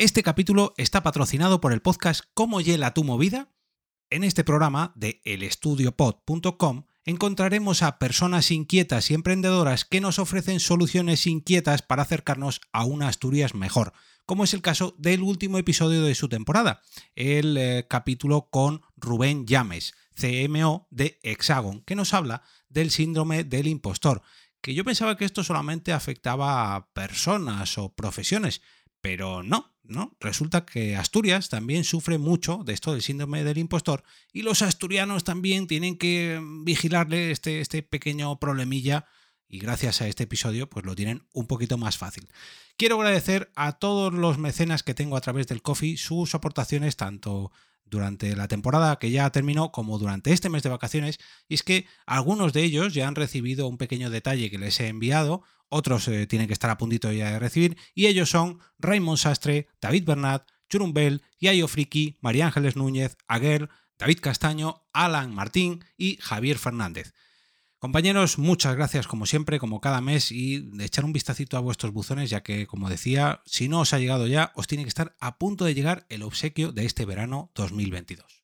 Este capítulo está patrocinado por el podcast ¿Cómo hiela tu movida? En este programa de elestudiopod.com encontraremos a personas inquietas y emprendedoras que nos ofrecen soluciones inquietas para acercarnos a una Asturias mejor, como es el caso del último episodio de su temporada, el eh, capítulo con Rubén Llames, CMO de Hexagon, que nos habla del síndrome del impostor, que yo pensaba que esto solamente afectaba a personas o profesiones, pero no, ¿no? Resulta que Asturias también sufre mucho de esto del síndrome del impostor y los asturianos también tienen que vigilarle este, este pequeño problemilla y gracias a este episodio pues lo tienen un poquito más fácil. Quiero agradecer a todos los mecenas que tengo a través del Coffee sus aportaciones tanto durante la temporada que ya terminó como durante este mes de vacaciones y es que algunos de ellos ya han recibido un pequeño detalle que les he enviado otros eh, tienen que estar a puntito ya de recibir, y ellos son Raymond Sastre, David Bernat, Churumbel, Yayo Friki, María Ángeles Núñez, Aguer, David Castaño, Alan Martín y Javier Fernández. Compañeros, muchas gracias como siempre, como cada mes, y de echar un vistacito a vuestros buzones, ya que, como decía, si no os ha llegado ya, os tiene que estar a punto de llegar el obsequio de este verano 2022.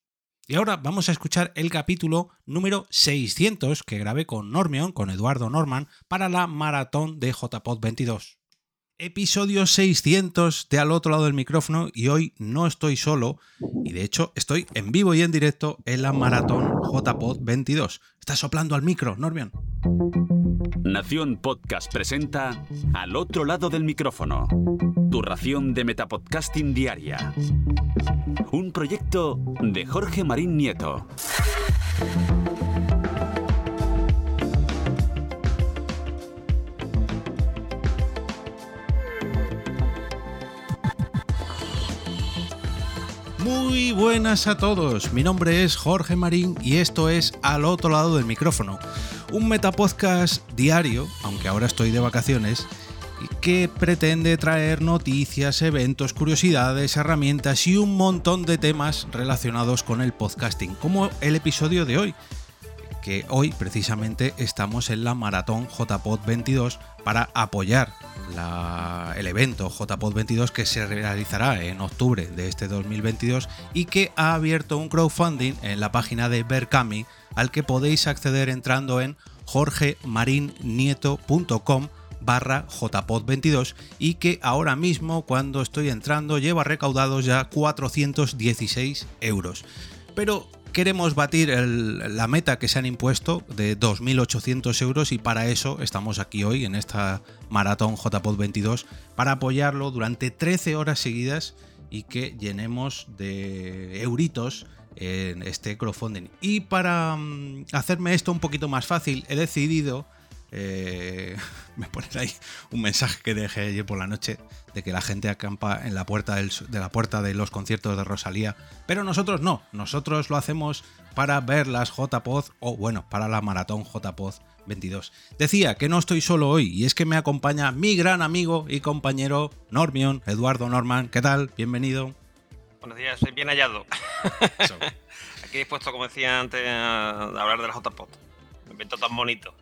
Y ahora vamos a escuchar el capítulo número 600 que grabé con Normion, con Eduardo Norman, para la maratón de JPod 22. Episodio 600 de al otro lado del micrófono y hoy no estoy solo y de hecho estoy en vivo y en directo en la maratón JPod 22. Está soplando al micro, Normion. Nación Podcast presenta Al otro lado del micrófono. Tu ración de Metapodcasting Diaria. Un proyecto de Jorge Marín Nieto. Muy buenas a todos, mi nombre es Jorge Marín y esto es Al otro lado del micrófono, un metapodcast diario, aunque ahora estoy de vacaciones, que pretende traer noticias, eventos, curiosidades, herramientas y un montón de temas relacionados con el podcasting, como el episodio de hoy, que hoy precisamente estamos en la maratón JPod 22 para apoyar el evento JPod 22 que se realizará en octubre de este 2022 y que ha abierto un crowdfunding en la página de Berkami al que podéis acceder entrando en jorgemarinieto.com barra jpod22 y que ahora mismo cuando estoy entrando lleva recaudados ya 416 euros. Pero queremos batir la meta que se han impuesto de 2.800 euros y para eso estamos aquí hoy en esta maratón JPod 22 para apoyarlo durante 13 horas seguidas y que llenemos de euritos en este crowdfunding. Y para mm, hacerme esto un poquito más fácil, he decidido eh, me ponen ahí un mensaje que dejé ayer por la noche de que la gente acampa en la puerta de la puerta de los conciertos de Rosalía, pero nosotros no, nosotros lo hacemos para ver las JPod o bueno, para la maratón JPod 22. Decía que no estoy solo hoy y es que me acompaña mi gran amigo y compañero Normion, Eduardo Norman. ¿Qué tal? Bienvenido. Buenos días, soy bien hallado. Aquí dispuesto, como decía antes, a hablar de la JPod. Me invento tan bonito.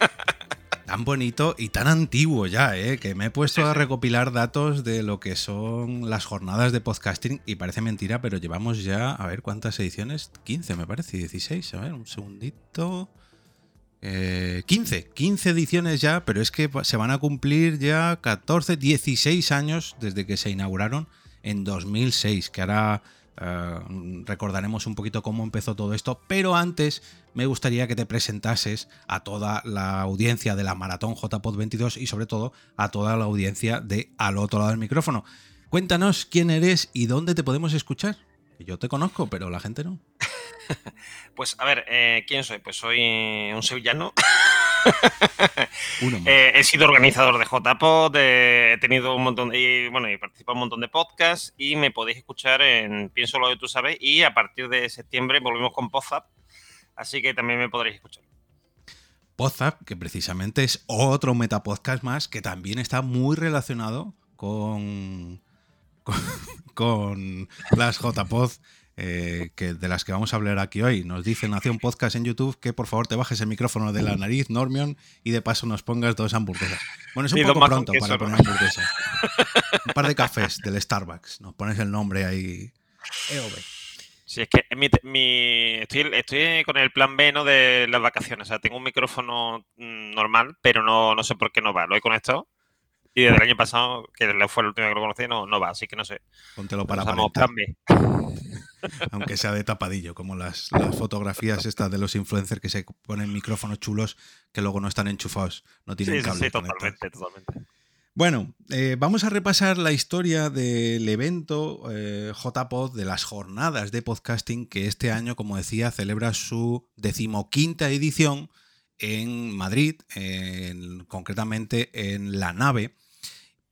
tan bonito y tan antiguo ya, ¿eh? que me he puesto a recopilar datos de lo que son las jornadas de podcasting y parece mentira, pero llevamos ya, a ver cuántas ediciones, 15 me parece, 16, a ver, un segundito. 15, eh, 15 ediciones ya, pero es que se van a cumplir ya 14, 16 años desde que se inauguraron en 2006, que ahora eh, recordaremos un poquito cómo empezó todo esto, pero antes me gustaría que te presentases a toda la audiencia de la Maratón JPod 22 y sobre todo a toda la audiencia de Al otro lado del micrófono. Cuéntanos quién eres y dónde te podemos escuchar. Yo te conozco, pero la gente no. pues a ver, eh, ¿quién soy? Pues soy un sevillano. Eh, he sido organizador de JPod, he tenido un montón de, y, bueno, he participado en un montón de podcasts y me podéis escuchar en Pienso lo que tú sabes y a partir de septiembre volvemos con Podzap, así que también me podréis escuchar. Podzap, que precisamente es otro metapodcast más que también está muy relacionado con, con, las JPod eh, que de las que vamos a hablar aquí hoy. Nos dice Nación Podcast en YouTube que por favor te bajes el micrófono de la nariz, Normion, y de paso nos pongas dos hamburguesas. Bueno, es un poco pronto para poner hamburguesas. un par de cafés del Starbucks. Nos pones el nombre ahí. EOB. Sí, es que estoy, estoy, con el plan B ¿no? de las vacaciones. O sea, tengo un micrófono mm, normal, pero no, no sé por qué no va. Lo he conectado y desde el año pasado, que fue el último que lo conocí, no, no va. Así que no sé. Póntelo para plan B. Aunque sea de tapadillo, como las, las, fotografías estas de los influencers que se ponen micrófonos chulos que luego no están enchufados, no tienen cable. Sí, totalmente, totalmente. Bueno, eh, vamos a repasar la historia del evento eh, JPod, de las jornadas de podcasting, que este año, como decía, celebra su decimoquinta edición en Madrid, concretamente en la nave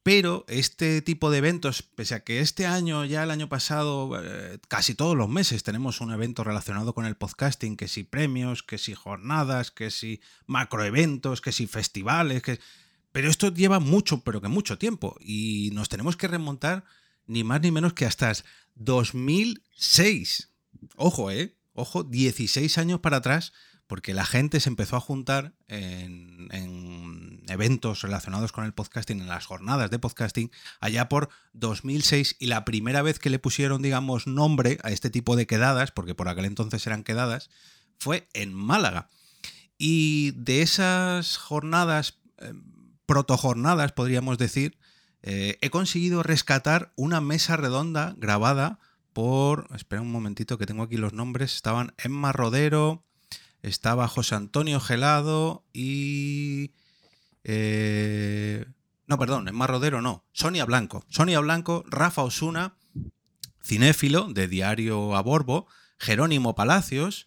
pero este tipo de eventos, pese a que este año, ya el año pasado, eh, casi todos los meses tenemos un evento relacionado con el podcasting, que si premios, que si jornadas, que si macroeventos, que si festivales, que... Pero esto lleva mucho, pero que mucho tiempo. Y nos tenemos que remontar ni más ni menos que hasta 2006. Ojo, ¿eh? Ojo, 16 años para atrás porque la gente se empezó a juntar en, eventos relacionados con el podcasting, en las jornadas de podcasting, allá por 2006 y la primera vez que le pusieron, digamos, nombre a este tipo de quedadas, porque por aquel entonces eran quedadas, fue en Málaga. Y de esas jornadas, eh, protojornadas, podríamos decir, eh, he conseguido rescatar una mesa redonda grabada por, espera un momentito que tengo aquí los nombres, estaban Emma Rodero, estaba José Antonio Gelado y... Eh, no, perdón, en Mar Rodero no, Sonia Blanco. Sonia Blanco, Rafa Osuna, cinéfilo de Diario a Borbo, Jerónimo Palacios,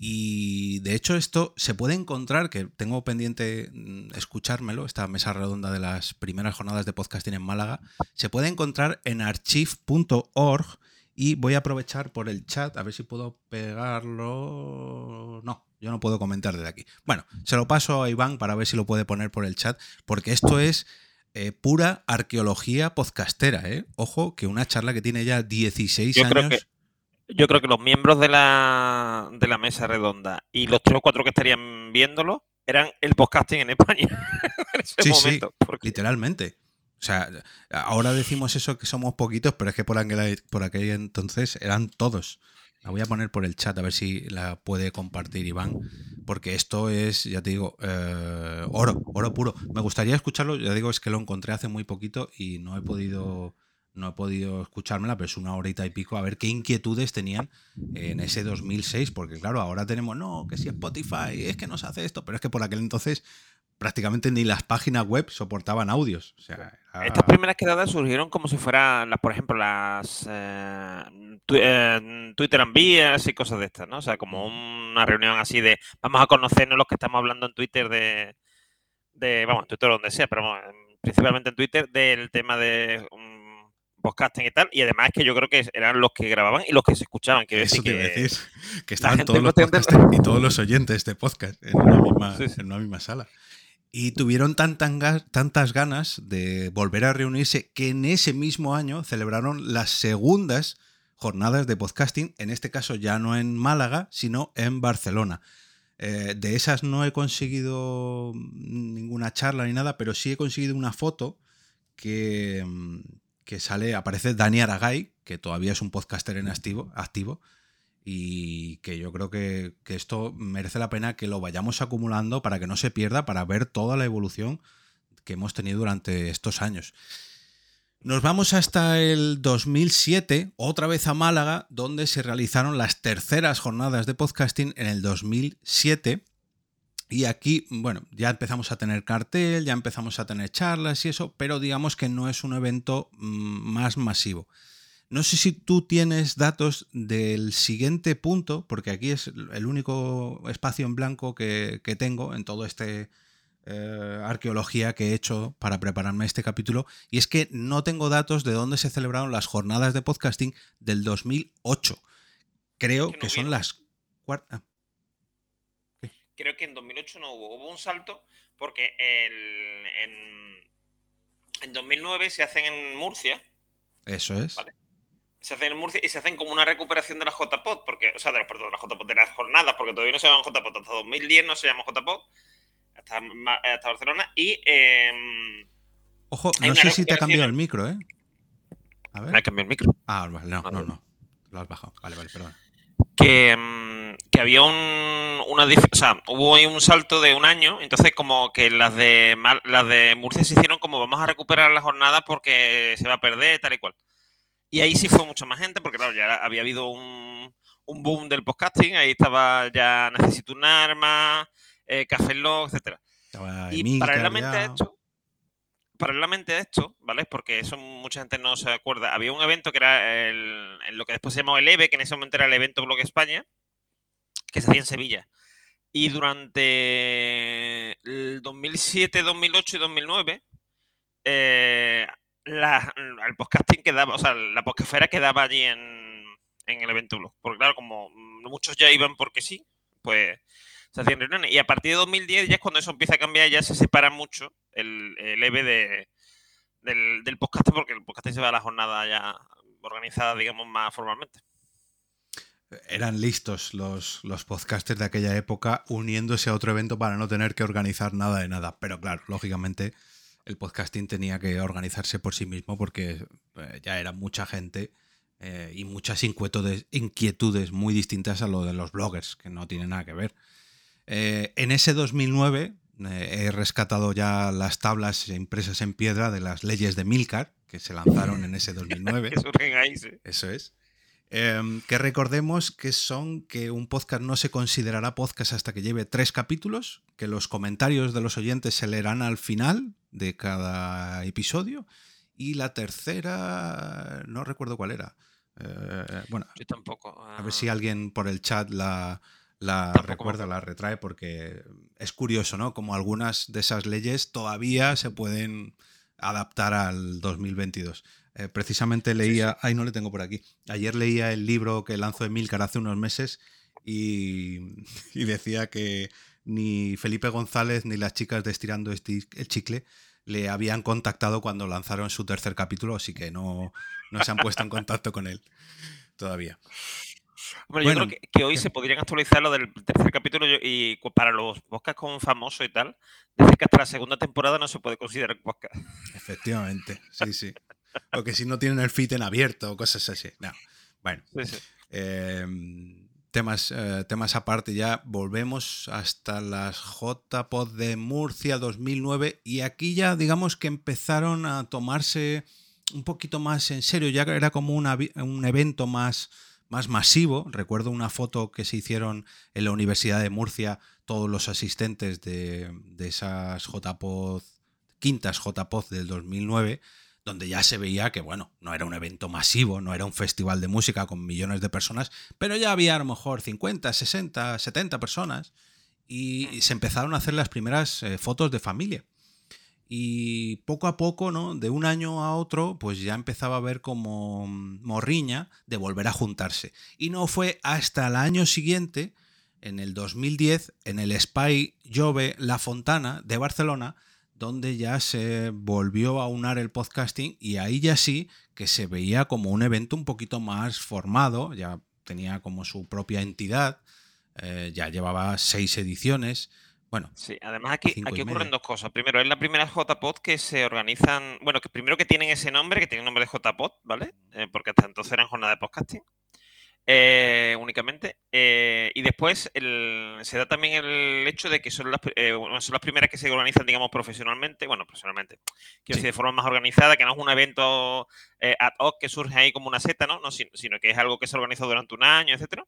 y de hecho esto se puede encontrar, que tengo pendiente mm, escuchármelo, esta mesa redonda de las primeras jornadas de podcasting en Málaga, se puede encontrar en archive.org y voy a aprovechar por el chat, a ver si puedo pegarlo. No, yo no puedo comentar desde aquí. Bueno, se lo paso a Iván para ver si lo puede poner por el chat, porque esto es eh, pura arqueología podcastera, ¿eh? Ojo, que una charla que tiene ya 16 yo años. Creo que, yo creo que los miembros de la, de la mesa redonda y los tres o cuatro que estarían viéndolo eran el podcasting en España. sí, sí, literalmente. O sea, ahora decimos eso que somos poquitos, pero es que por aquel, por aquel entonces eran todos. La voy a poner por el chat a ver si la puede compartir Iván, porque esto es, ya te digo, eh, oro, oro puro. Me gustaría escucharlo, ya digo, es que lo encontré hace muy poquito y no he podido no he podido escuchármela, pero es una horita y pico, a ver qué inquietudes tenían en ese 2006, porque claro, ahora tenemos, no, que si Spotify, es que nos hace esto, pero es que por aquel entonces prácticamente ni las páginas web soportaban audios. Estas primeras quedadas surgieron como si fueran, las, por ejemplo, las eh, eh, Twitter Envías y cosas de estas, ¿no? O sea, como una reunión así de vamos a conocernos los que estamos hablando en Twitter de, de vamos, en Twitter donde sea, pero principalmente en Twitter del tema de um, podcasting y tal. Y además es que yo creo que eran los que grababan y los que se escuchaban. Quiero Eso decir que, decir, que estaban todos los podcasters y todos los oyentes de podcast en una misma, En una misma sala. Y tuvieron tantas ganas de volver a reunirse que en ese mismo año celebraron las segundas jornadas de podcasting, en este caso ya no en Málaga, sino en Barcelona. Eh, de esas no he conseguido ninguna charla ni nada, pero sí he conseguido una foto que, que sale, aparece Dani Aragay, que todavía es un podcaster en activo, activo y que yo creo que, esto merece la pena que lo vayamos acumulando para que no se pierda, para ver toda la evolución que hemos tenido durante estos años. Nos vamos hasta el 2007, otra vez a Málaga, donde se realizaron las terceras jornadas de podcasting en el 2007. Y aquí, bueno, ya empezamos a tener cartel, ya empezamos a tener charlas y eso, pero digamos que no es un evento mm, más masivo. No sé si tú tienes datos del siguiente punto, porque aquí es el único espacio en blanco que, tengo en todo este eh, arqueología que he hecho para prepararme este capítulo, y es que no tengo datos de dónde se celebraron las jornadas de podcasting del 2008. Creo que, son las cuartas. Ah. Creo que en 2008 no hubo. Hubo un salto porque en, en 2009 se hacen en Murcia. Eso es se hacen en Murcia y se hacen como una recuperación de la JPOT, porque, o sea, de, perdón, de las JPOT, de las jornadas, porque todavía no se llaman JPOT, hasta 2010 no se llama JPOT, hasta, hasta Barcelona, y... Em, Ojo, no sé si te ha cambiado el micro, ¿eh? A ver. ¿Me ha cambiado el micro? Ah, no, no, no, no. Lo has bajado. Vale, vale, perdón. Que, em, que había un, una... O sea, hubo ahí un salto de un año, entonces como que las de, las de Murcia se hicieron como vamos a recuperar la jornada porque se va a perder, tal y cual. Y ahí sí fue mucha más gente, porque claro, ya había habido un, boom del podcasting, ahí estaba ya Necesito un arma, eh, Café Log, etcétera. Y paralelamente a esto, paralelamente a esto, ¿vale? Porque eso mucha gente no se acuerda. Había un evento que era el, lo que después se llamó el EVE, que en ese momento era el evento Blog España, que se hacía en Sevilla. Y durante el 2007, 2008 y 2009, eh, la, el podcasting quedaba, o sea, la podcastfera quedaba allí en, el evento blog. Porque claro, como muchos ya iban porque sí, pues se hacían reuniones. Y a partir de 2010 ya es cuando eso empieza a cambiar, ya se separa mucho el, el EVE de, del, del podcasting, porque el podcasting se va a la jornada ya organizada, digamos, más formalmente. Eran listos los, los podcasters de aquella época uniéndose a otro evento para no tener que organizar nada de nada. Pero claro, lógicamente el podcasting tenía que organizarse por sí mismo porque eh, ya era mucha gente eh, y muchas inquietudes, inquietudes, muy distintas a lo de los bloggers, que no tienen nada que ver. Eh, en ese 2009 he rescatado ya las tablas impresas en piedra de las leyes de Milcar, que se lanzaron en ese 2009. Eso es. Em, que recordemos que son que un podcast no se considerará podcast hasta que lleve tres capítulos, que los comentarios de los oyentes se leerán al final de cada episodio y la tercera no recuerdo cuál era. Eh, bueno, yo tampoco. A ver si ah. alguien por el chat la, la recuerda, la retrae, porque es curioso, ¿no? Como algunas de esas leyes todavía se pueden adaptar al 2022. Eh, precisamente leía, ay, no le tengo por aquí. Ayer leía el libro que lanzó Emilcar hace unos meses y, decía que ni Felipe González ni las chicas de Estirando el Chicle le habían contactado cuando lanzaron su tercer capítulo, así que no, no se han puesto en contacto con él todavía. Bueno, yo creo que, hoy se podrían actualizar lo del tercer capítulo y para los podcasts con famoso y tal, desde que hasta la segunda temporada no se puede considerar podcast. Efectivamente, sí, sí. O que si no tienen el fit en abierto o cosas así. No. Bueno. Em, temas, eh, temas aparte ya, volvemos hasta las JPod de Murcia 2009 y aquí ya digamos que empezaron a tomarse un poquito más en serio, ya era como un evento más, más masivo. Recuerdo una foto que se hicieron en la Universidad de Murcia, todos los asistentes de, de esas JPod, quintas JPod del 2009 donde ya se veía que, bueno, no era un evento masivo, no era un festival de música con millones de personas, pero ya había a lo mejor 50, 60, 70 personas y se empezaron a hacer las primeras eh, fotos de familia. Y poco a poco, ¿no? De un año a otro, pues ya empezaba a ver como morriña de volver a juntarse. Y no fue hasta el año siguiente, en el 2010, en el Spy Jove La Fontana de Barcelona, donde ya se volvió a unar el podcasting y ahí ya sí que se veía como un evento un poquito más formado, ya tenía como su propia entidad, eh, ya llevaba seis ediciones. Bueno, sí, además aquí, aquí ocurren dos cosas. Primero, es la primera JPod que se organizan, bueno, que primero que tienen ese nombre, que tienen nombre de JPod, ¿vale? Eh, porque hasta entonces eran jornada de podcasting. Eh, únicamente. Eh, y después se da también el hecho de que son las, eh, son las primeras que se organizan, digamos, profesionalmente. Bueno, profesionalmente. Quiero decir, de forma más organizada, que no es un evento ad hoc que surge ahí como una seta, ¿no? no sino, que es algo que se organiza durante un año, etcétera.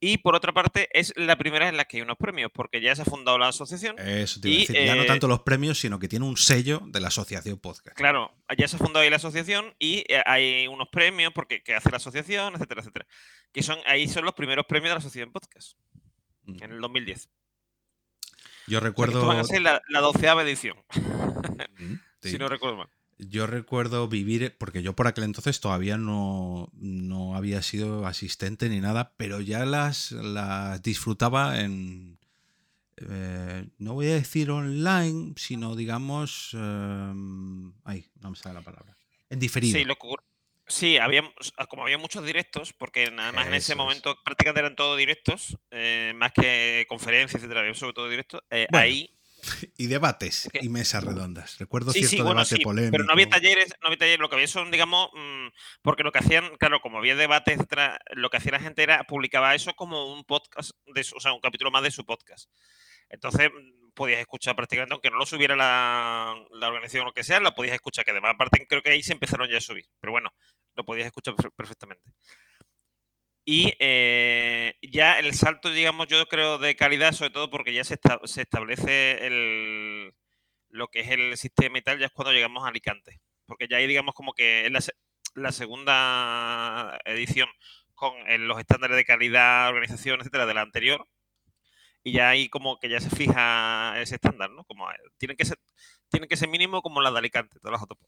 Y por otra parte, es la primera en la que hay unos premios, porque ya se ha fundado la asociación. Eso te iba a decir. ya no eh, tanto los premios, sino que tiene un sello de la asociación podcast. Claro, ya se ha fundado ahí la asociación y eh, hay unos premios porque que hace la asociación, etcétera, etcétera. Que son, ahí son los primeros premios de la asociación podcast. Mm. En el 2010. Yo O sea, recuerdo. estos van a ser la, la doceava edición, Mm, sí. si no recuerdo mal. Yo recuerdo vivir, porque yo por aquel entonces todavía no, no había sido asistente ni nada, pero ya las, las disfrutaba en, eh, no voy a decir online, sino digamos, eh, ay, no me sale la palabra, en diferido. Sí, lo que ocurre- sí, había, como había muchos directos, porque nada más en ese es. momento prácticamente eran todos directos, eh, más que conferencias, etcétera, sobre todo directos. eh, Bueno, ahí Y debates y mesas redondas. Recuerdo Sí, cierto sí, bueno, debate sí, polémico. pero no había talleres, no había talleres, lo que había son, digamos, mm, porque lo que hacían, claro, como había debates, lo que hacía la gente era, publicaba eso como un podcast, de o sea, un capítulo más de su podcast. Entonces, mm, podías escuchar prácticamente, aunque no lo subiera la, la organización o lo que sea, lo podías escuchar, que además, aparte, creo que ahí se empezaron ya a subir, pero bueno, lo podías escuchar per- perfectamente. Y eh, ya el salto, digamos, yo creo, de calidad, sobre todo porque ya se, esta- se establece el, lo que es el sistema y tal, ya es cuando llegamos a Alicante. Porque ya ahí, digamos, como que es la segunda edición con eh, los estándares de calidad, organización, etcétera, de la anterior. Y ya ahí como que ya se fija ese estándar, ¿no? Como eh, tienen que ser, tienen que ser mínimo como la de Alicante, todas las otras.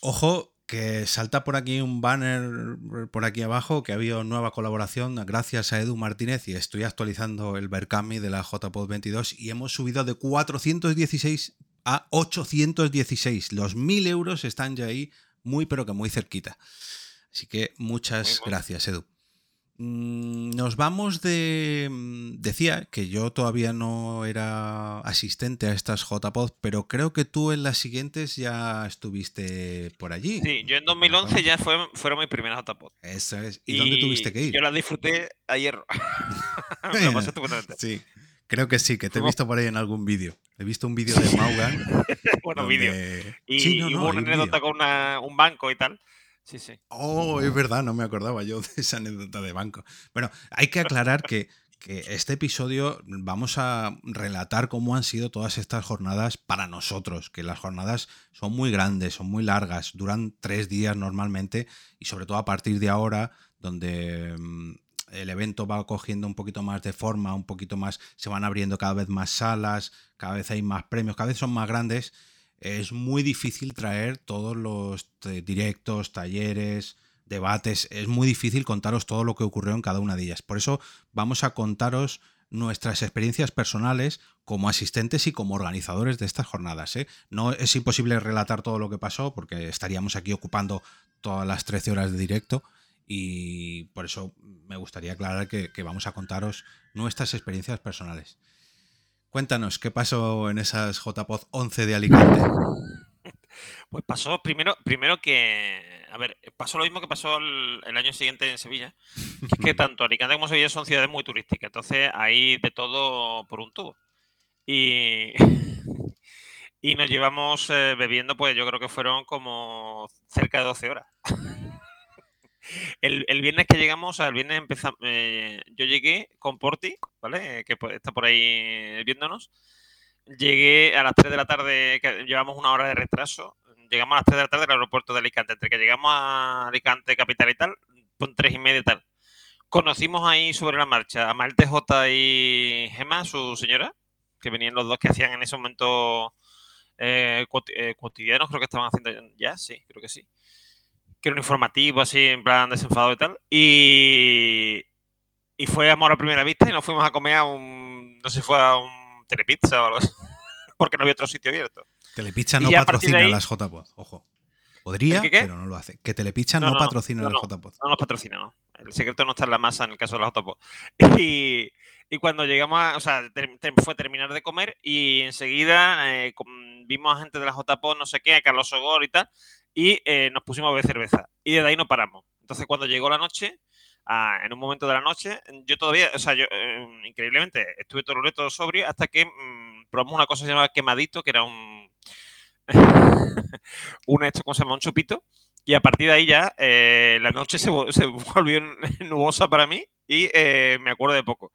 Ojo, que salta por aquí un banner por aquí abajo que había una nueva colaboración gracias a Edu Martínez y estoy actualizando el Berkami de la JPod 22 y hemos subido de 416 a 816. Los 1000 euros están ya ahí muy pero que muy cerquita. Así que muchas Muy gracias Edu. Mm, Nos vamos de... Decía que yo todavía no era asistente a estas JPod, pero creo que tú en las siguientes ya estuviste por allí. Sí, yo en Nos 2011 vamos- ya fue, fueron mis primeras JPod. Eso es. ¿Y, dónde tuviste que ir? Yo la disfruté ayer. Me pasé. Sí, creo que sí, que te he visto por ahí en algún vídeo. He visto un vídeo de Maugan. bueno, donde- vídeo. Y, Sí, no, y no, hubo una un anécdota con una- un banco y tal. Sí, sí. Oh, es verdad, no me acordaba yo de esa anécdota de banco. Bueno, hay que aclarar que, que este episodio vamos a relatar cómo han sido todas estas jornadas para nosotros, que las jornadas son muy grandes, son muy largas, duran tres días normalmente y sobre todo a partir de ahora, donde mm, el evento va cogiendo un poquito más de forma, un poquito más, se van abriendo cada vez más salas, cada vez hay más premios, cada vez son más grandes es muy difícil traer todos los eh, directos, talleres, debates. Es muy difícil contaros todo lo que ocurrió en cada una de ellas. Por eso vamos a contaros nuestras experiencias personales como asistentes y como organizadores de estas jornadas. ¿eh? No es imposible relatar todo lo que pasó porque estaríamos aquí ocupando todas las 13 horas de directo y por eso me gustaría aclarar que, que vamos a contaros nuestras experiencias personales. Cuéntanos, ¿qué pasó en esas JPod 11 de Alicante? Pues pasó primero, primero que. A ver, pasó lo mismo que pasó el, el año siguiente en Sevilla. Que es que tanto Alicante como Sevilla son ciudades muy turísticas. Entonces hay de todo por un tubo. Y. Y nos llevamos eh, bebiendo, pues yo creo que fueron como cerca de 12 horas. El, el viernes que llegamos, o el viernes empezamos, yo llegué con Porti, ¿vale? Que pues, está por ahí viéndonos. Llegué a las 3 de la tarde, llevamos una hora de retraso. Llegamos a las 3 de la tarde al aeropuerto de Alicante. Entre que llegamos a Alicante, capital y tal, con 3 y media y tal. Conocimos ahí sobre la marcha a Malte J y Gemma, su señora, que venían los dos que hacían en ese momento eh, cuoti- eh, cotidianos, creo que estaban haciendo ya, sí, creo que sí. Que era un informativo así, en plan desenfadado y tal. Y, y fue amor a primera vista y nos fuimos a comer a un, no sé, fue a un telepizza o algo así, porque no había otro sitio abierto. Telepizza no patrocina ahí- las JPod, ojo. Podría, ¿El qué qué? pero no lo hace. Que Telepizza no, No, no, patrocina no, las. JPod. No nos patrocina, ¿no? El secreto no está en la masa en el caso de los autopos. Y, y cuando llegamos a, o sea, ter- ter- fue terminar de comer y enseguida eh, vimos a gente de la JPO, no sé qué, a Carlos Sogor y tal, y eh, nos pusimos a beber cerveza. Y desde ahí no paramos. Entonces cuando llegó la noche, ah, en un momento de la noche, yo todavía, o sea, yo eh, increíblemente estuve todo el todo sobrio hasta que mm, probamos una cosa que se llama quemadito, que era un, un esto, ¿cómo se llama? Un chupito Y a partir de ahí ya, eh, la noche se, se, volvió nubosa para mí y eh, me acuerdo de poco.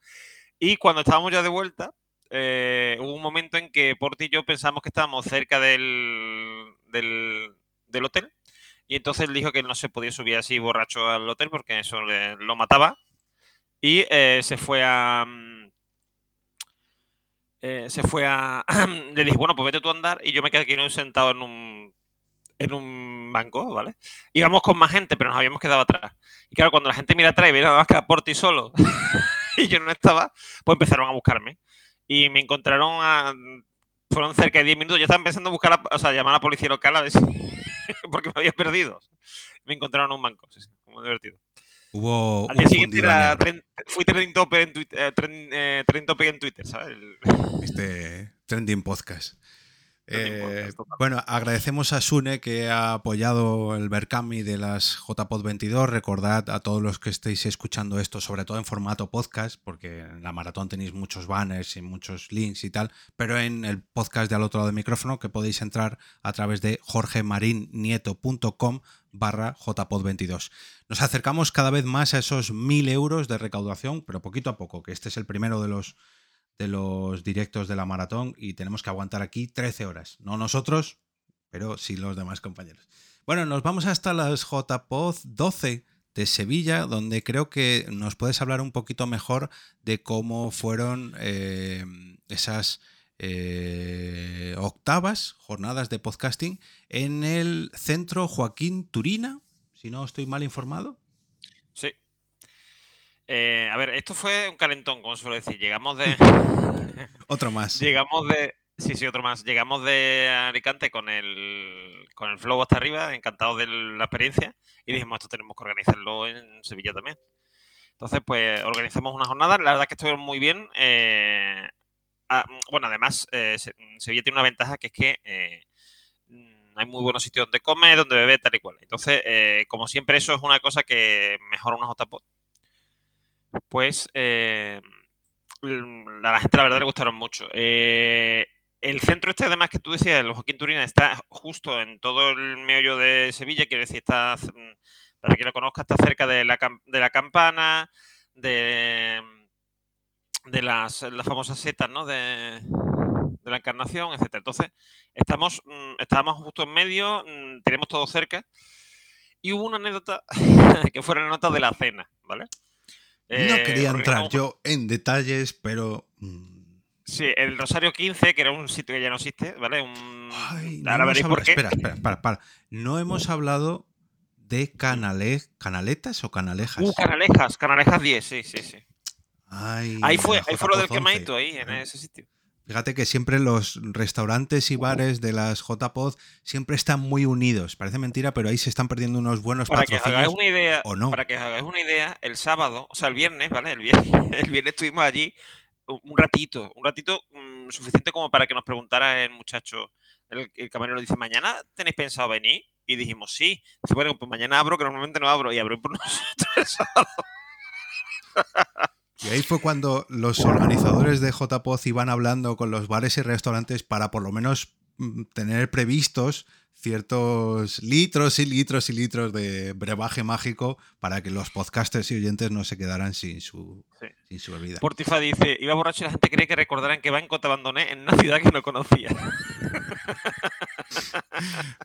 Y cuando estábamos ya de vuelta, eh, hubo un momento en que Porti y yo pensamos que estábamos cerca del, del, del, hotel. Y entonces él dijo que no se podía subir así borracho al hotel porque eso le, lo mataba. Y eh, se fue a. Eh, se fue a. le dije, bueno, pues vete tú a andar. Y yo me quedé aquí sentado en un, en un banco, ¿vale? Íbamos con más gente, pero nos habíamos quedado atrás. Y claro, cuando la gente mira atrás y ve nada más que a Porti solo y yo no estaba, pues empezaron a buscarme. Y me encontraron a. Fueron cerca de 10 minutos. Yo estaba empezando a buscar, a, o sea, llamar a la policía local a ver si. porque me había perdido. Me encontraron en un banco, sí, sí, muy divertido. Hubo Al día siguiente era, tren, fui trending topic en Twitter, eh, trend, eh, trending topic en Twitter, ¿sabes? Este trending podcast. Eh, bueno, agradecemos a Sune que ha apoyado el Berkami de las JPod 22. Recordad a todos los que estéis escuchando esto, sobre todo en formato podcast, porque en la maratón tenéis muchos banners y muchos links y tal, pero en el podcast de al otro lado del micrófono que podéis entrar a través de jorgemarinieto.com barra JPod 22. Nos acercamos cada vez más a esos mil euros de recaudación, pero poquito a poco, que este es el primero de los de los directos de la maratón y tenemos que aguantar aquí 13 horas. No nosotros, pero sí los demás compañeros. Bueno, nos vamos hasta las JPOD 12 de Sevilla, donde creo que nos puedes hablar un poquito mejor de cómo fueron eh, esas eh, octavas jornadas de podcasting en el centro Joaquín Turina, si no estoy mal informado. Sí, eh, a ver, esto fue un calentón, como suelo decir. Llegamos de. otro más. Llegamos de. Sí, sí, otro más. Llegamos de Alicante con el, con el flow hasta arriba, encantados de la experiencia, y dijimos, esto tenemos que organizarlo en Sevilla también. Entonces, pues organizamos una jornada. La verdad es que estuvieron muy bien. Eh, ah, bueno, además, eh, Sevilla tiene una ventaja que es que eh, hay muy buenos sitios donde comer, donde beber, tal y cual. Entonces, como siempre, eso es una cosa que mejora una JPOT pues eh, a la gente la verdad le gustaron mucho. Eh, el centro este, además, que tú decías, el Joaquín Turina, está justo en todo el meollo de Sevilla, quiere decir, está, para quien lo conozca, está cerca de la, campana, de, de las, famosas setas, ¿no? De, la encarnación, etc. Entonces, estamos, mm, estábamos justo en medio, mm, tenemos todo cerca, y hubo una anécdota que fue la nota de la cena, ¿vale? No quería entrar yo en detalles, pero. mm, Sí, el Rosario 15, que era un sitio que ya no existe, ¿vale? Un... Ay, no Ahora veréis por qué. Espera, espera, para, para. No hemos hablado de canale... canaletas o canalejas. Uh, Canalejas, Canalejas 10, sí, sí, sí. Ay, Ahí fue, ahí fue lo del JPOD 11. quemadito, ahí, en ese sitio. Fíjate que siempre los restaurantes y bares de las JPod siempre están muy unidos. Parece mentira, pero ahí se están perdiendo unos buenos Para que hagáis una idea, o no. para que os hagáis una idea, el sábado, o sea, el viernes, ¿vale? El viernes, el viernes estuvimos allí un un ratito, un ratito mm, suficiente como para que nos preguntara el muchacho, el, el camarero dice, ¿mañana tenéis pensado venir? Y dijimos, sí. Dice, bueno, pues mañana abro, que normalmente no abro, y abro por nosotros el sábado. Y ahí fue cuando los organizadores de JPod iban hablando con los bares y restaurantes para por lo menos tener previstos ciertos litros y litros y litros de brebaje mágico para que los podcasters y oyentes no se quedaran sin su, Sí. sin su bebida. Portifa dice, iba borracho y la gente cree que recordarán que banco te abandoné en una ciudad que no conocía.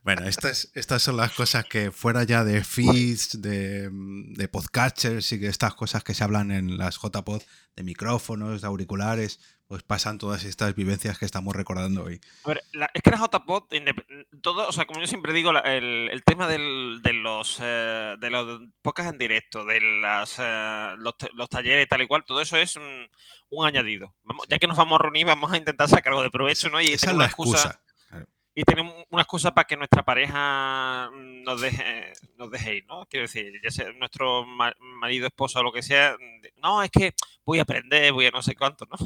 Bueno, estas, estas son las cosas que fuera ya de feeds, de, mm, de podcasters y que estas cosas que se hablan en las JPod, de micrófonos, de auriculares, pues pasan todas estas vivencias que estamos recordando hoy. A ver, la- es que la JPod, todo, o sea, como yo siempre digo, la- el, el tema del- de los eh, de los podcasts en directo, de las, eh, los, los talleres tal y cual, todo eso es un, un añadido. Vamos, Ya que nos vamos a reunir, vamos a intentar sacar algo de provecho, ¿no? Y Esa es la excusa. Y tenemos una excusa para que nuestra pareja mm, nos deje, nos deje ir, ¿no? Quiero decir, ya sea nuestro ma- marido, esposa o lo que sea, no, es que voy a aprender, voy a no sé cuánto, ¿no?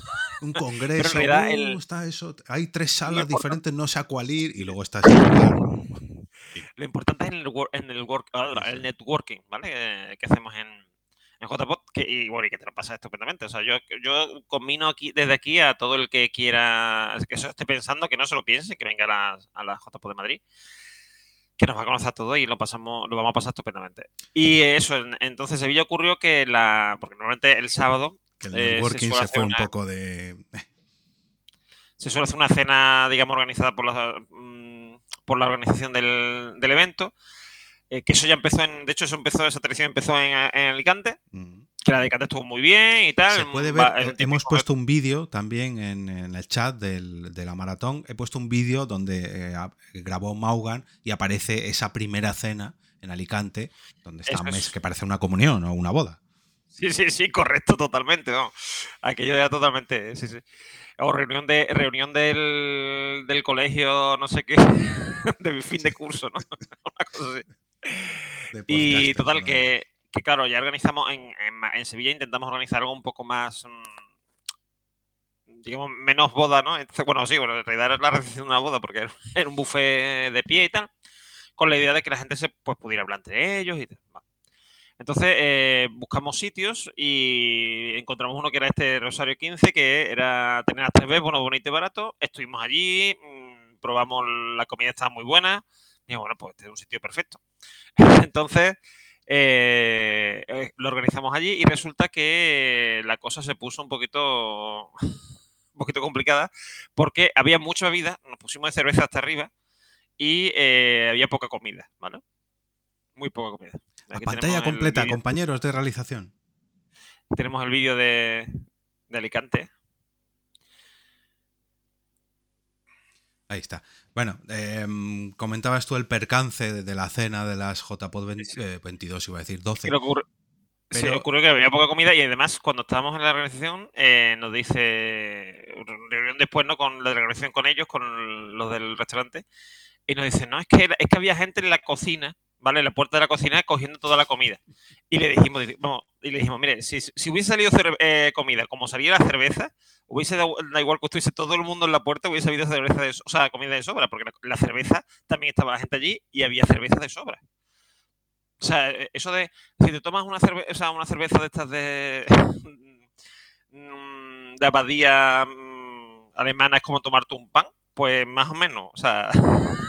Un congreso, realidad uh, el- está eso, hay tres salas diferentes, no sé a cuál ir, y luego claro, Lo importante es en el, en el, work, ah, el networking, ¿vale? Eh, que hacemos en, en JPod, que, y bueno, y que te lo pasa estupendamente. O sea, yo, yo combino aquí, desde aquí a todo el que quiera, que eso esté pensando, que no se lo piense, que venga a la, a la JPod de Madrid. que nos va a conocer a todos y lo pasamos, lo vamos a pasar estupendamente. Y eso, entonces Sevilla ocurrió que la. Porque normalmente el sábado. Que el networking se, fue un poco de. Se suele hacer una cena, digamos, organizada por la, mm, por la organización del, evento. Eh, que eso ya empezó en. De hecho, eso empezó, esa tradición empezó en, Alicante. Mm. Que la de Alicante estuvo muy bien y tal. Se puede ver, hemos puesto un vídeo también en, el chat de la maratón. He puesto un vídeo donde eh, grabó Maugan y aparece esa primera cena en Alicante, donde está mes, que parece una comunión o una boda. Sí, sí, sí, correcto, totalmente. ¿no? Aquello era totalmente. Sí, sí. O reunión de reunión del, del colegio, no sé qué, de fin de curso, ¿no? Una cosa así. Y total, que, que, claro, ya organizamos en, en, Sevilla, intentamos organizar algo un poco más. Mm, digamos, menos boda, ¿no? Bueno, sí, bueno, en realidad era la recepción de una boda porque era un buffet de pie y tal, con la idea de que la gente se pues, pudiera hablar entre ellos y tal. Entonces eh, buscamos sitios y encontramos uno que era este Rosario 15, que era tener a tres veces, bueno, bonito y barato. Estuvimos allí, mm, probamos la comida, estaba muy buena. Y bueno, pues este es un sitio perfecto. Entonces eh, eh, lo organizamos allí y resulta que la cosa se puso un poquito, un poquito complicada porque había mucha bebida, nos pusimos de cerveza hasta arriba y había poca comida, ¿vale? Muy poca comida. La pantalla completa, compañeros de realización. Tenemos el vídeo de, Alicante. Ahí está. Bueno, em, comentabas tú el percance de, la cena de las JPod 22, eh, iba a decir 12. Sí, ocurrió que había poca comida y además cuando estábamos en la organización eh, nos dice, reunión después, ¿no? Con la organización con ellos, con los del restaurante, y nos dice, no, es que, es que había gente en la cocina ¿vale? En la puerta de la cocina cogiendo toda la comida. Y le dijimos, vamos, y le dijimos, mire, si, hubiese salido eh, comida como salía la cerveza, hubiese dado da igual que estuviese todo el mundo en la puerta, hubiese habido cerveza de, o sea, comida de sobra, porque la, cerveza también estaba la gente allí y había cerveza de sobra. O sea, e, eso de, si te tomas una cerveza, o sea, una cerveza de estas de, de abadía mm, alemana es como tomarte un pan, pues más o menos, o sea...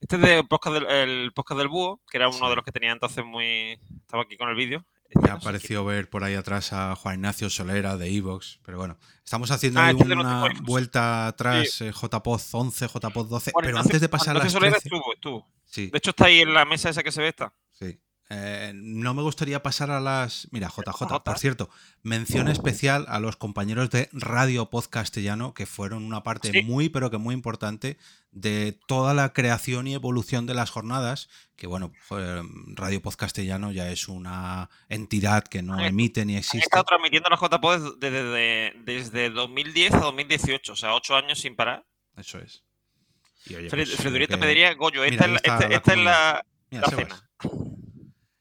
Este es de podcast del, el podcast del búho, que era uno de los que tenía entonces muy. Estaba aquí con el vídeo. Me ha parecido ver por ahí atrás a Juan Ignacio Solera de Evox, pero bueno, estamos haciendo ah, este una vuelta atrás, eh, JPOZ 11, JPOZ 12, pero antes de pasar a las Solera estuvo, Sí. De hecho está ahí en la mesa esa que se ve esta. Sí. Eh, no me gustaría pasar a las. Mira, JJ, por cierto, mención especial a los compañeros de Radio Podcastellano, que fueron una parte muy, pero que muy importante de toda la creación y evolución de las jornadas. Que bueno, Radio Podcastellano ya es una entidad que no emite ni existe. He estado transmitiendo los JPod desde, desde 2010 a 2018, o sea, ocho años sin parar. Eso es. Y me diría, Goyo, esta, es la, cena.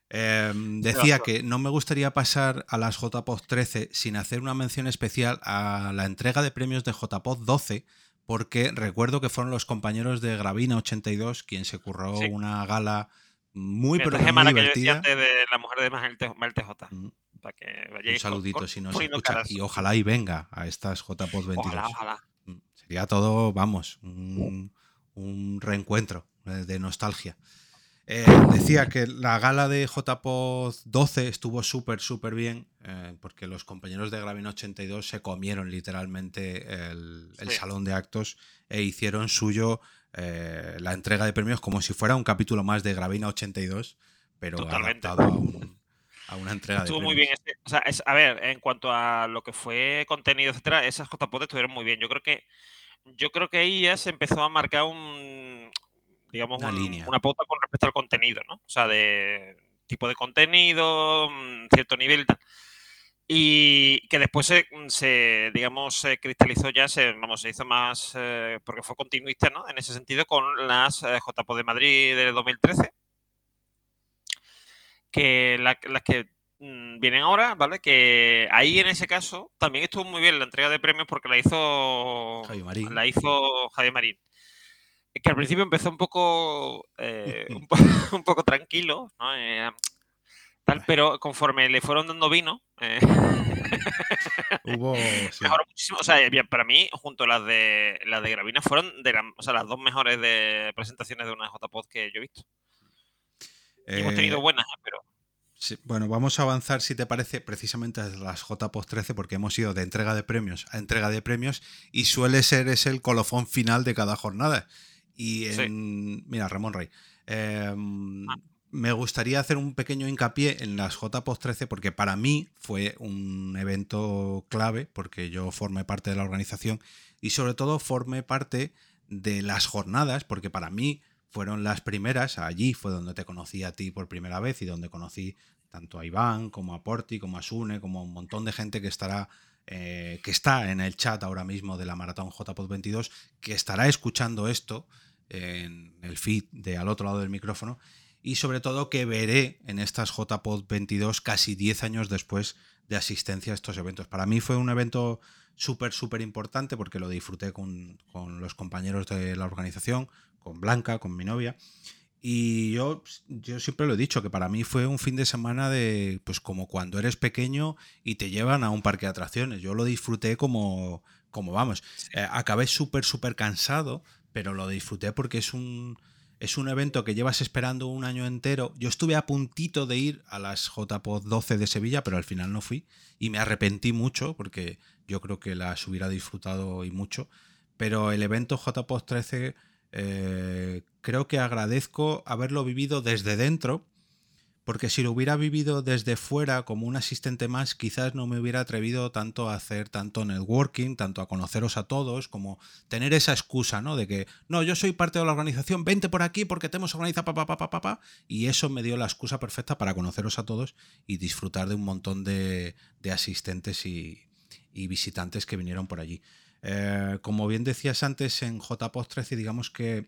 Em, decía que no me gustaría pasar a las JPOD 13 sin hacer una mención especial a la entrega de premios de JPOD 12, porque recuerdo que fueron los compañeros de Gravina 82 quien se curró una gala muy, pero muy divertida. de la mujer de Mal TJ. Mm. un saludito si nos escucha. Y ojalá y venga a estas JPOD 22. Mm, sería todo, vamos, un, un reencuentro de nostalgia. Eh, decía que la gala de JPOZ 12 estuvo súper, súper bien, eh, porque los compañeros de Gravina 82 se comieron literalmente el, salón de actos e hicieron suyo eh, la entrega de premios como si fuera un capítulo más de Gravina 82, pero adaptado a, una entrega Estuvo de muy bien. o sea, a ver, en cuanto a lo que fue contenido, etcétera, esas JPOZ estuvieron muy bien. Yo creo que yo creo que ahí ya se empezó a marcar un, digamos, una, línea. una pauta con respecto al contenido, ¿no? O sea, de tipo de contenido, mm, cierto nivel y tal. Y que después se, digamos, se cristalizó ya, se, vamos, se hizo más, eh, porque fue continuista, ¿no? En ese sentido, con las eh, JPO de Madrid de 2013, que las que mm, vienen ahora, ¿vale? Que ahí en ese caso también estuvo muy bien la entrega de premios porque la hizo Marín. La hizo Javier Marín que al principio empezó un poco, eh, un, poco tranquilo, ¿no? Eh, Tal, pero conforme le fueron dando vino, eh, Hubo. sí. mejoró muchísimo. O sea, para mí, junto a las de las de Gravina, fueron de la- o sea, las dos mejores de presentaciones de una JPod que yo he visto. Y hemos tenido buenas, pero Sí, bueno, vamos a avanzar, si te parece, precisamente a las JPOS 13, porque hemos ido de entrega de premios a entrega de premios y suele ser ese el colofón final de cada jornada. Y Sí. en. Mira, Ramón Rey. eh, Ah. Me gustaría hacer un pequeño hincapié en las JPOS 13 porque para mí fue un evento clave, porque yo formé parte de la organización y sobre todo formé parte de las jornadas, porque para mí fueron las primeras, allí fue donde te conocí a ti por primera vez y donde conocí tanto a Iván como a Porti, como a Sune, como a un montón de gente que estará eh, que está en el chat ahora mismo de la Maratón JPod 22, que estará escuchando esto en el feed de al otro lado del micrófono y sobre todo que veré en estas JPod 22 casi 10 años después de asistencia a estos eventos. Para mí fue un evento súper, súper importante porque lo disfruté con, con los compañeros de la organización, con Blanca, con mi novia. Y yo, yo siempre lo he dicho, que para mí fue un fin de semana de, pues como cuando eres pequeño y te llevan a un parque de atracciones. Yo lo disfruté como, como vamos. Eh, acabé súper, súper cansado, pero lo disfruté porque es un, es un evento que llevas esperando un año entero. Yo estuve a puntito de ir a las JPod 12 de Sevilla, pero al final no fui. Y me arrepentí mucho porque yo creo que las hubiera disfrutado y mucho. Pero el evento JPod 13 eh, creo que agradezco haberlo vivido desde dentro, porque si lo hubiera vivido desde fuera como un asistente más, quizás no me hubiera atrevido tanto a hacer tanto networking, tanto a conoceros a todos, como tener esa excusa, ¿no? De que, no, yo soy parte de la organización, vente por aquí porque te hemos organizado, pa, pa, pa, pa, pa, y eso me dio la excusa perfecta para conoceros a todos y disfrutar de un montón de, asistentes y, visitantes que vinieron por allí. Eh, como bien decías antes, en JPOD 13, digamos que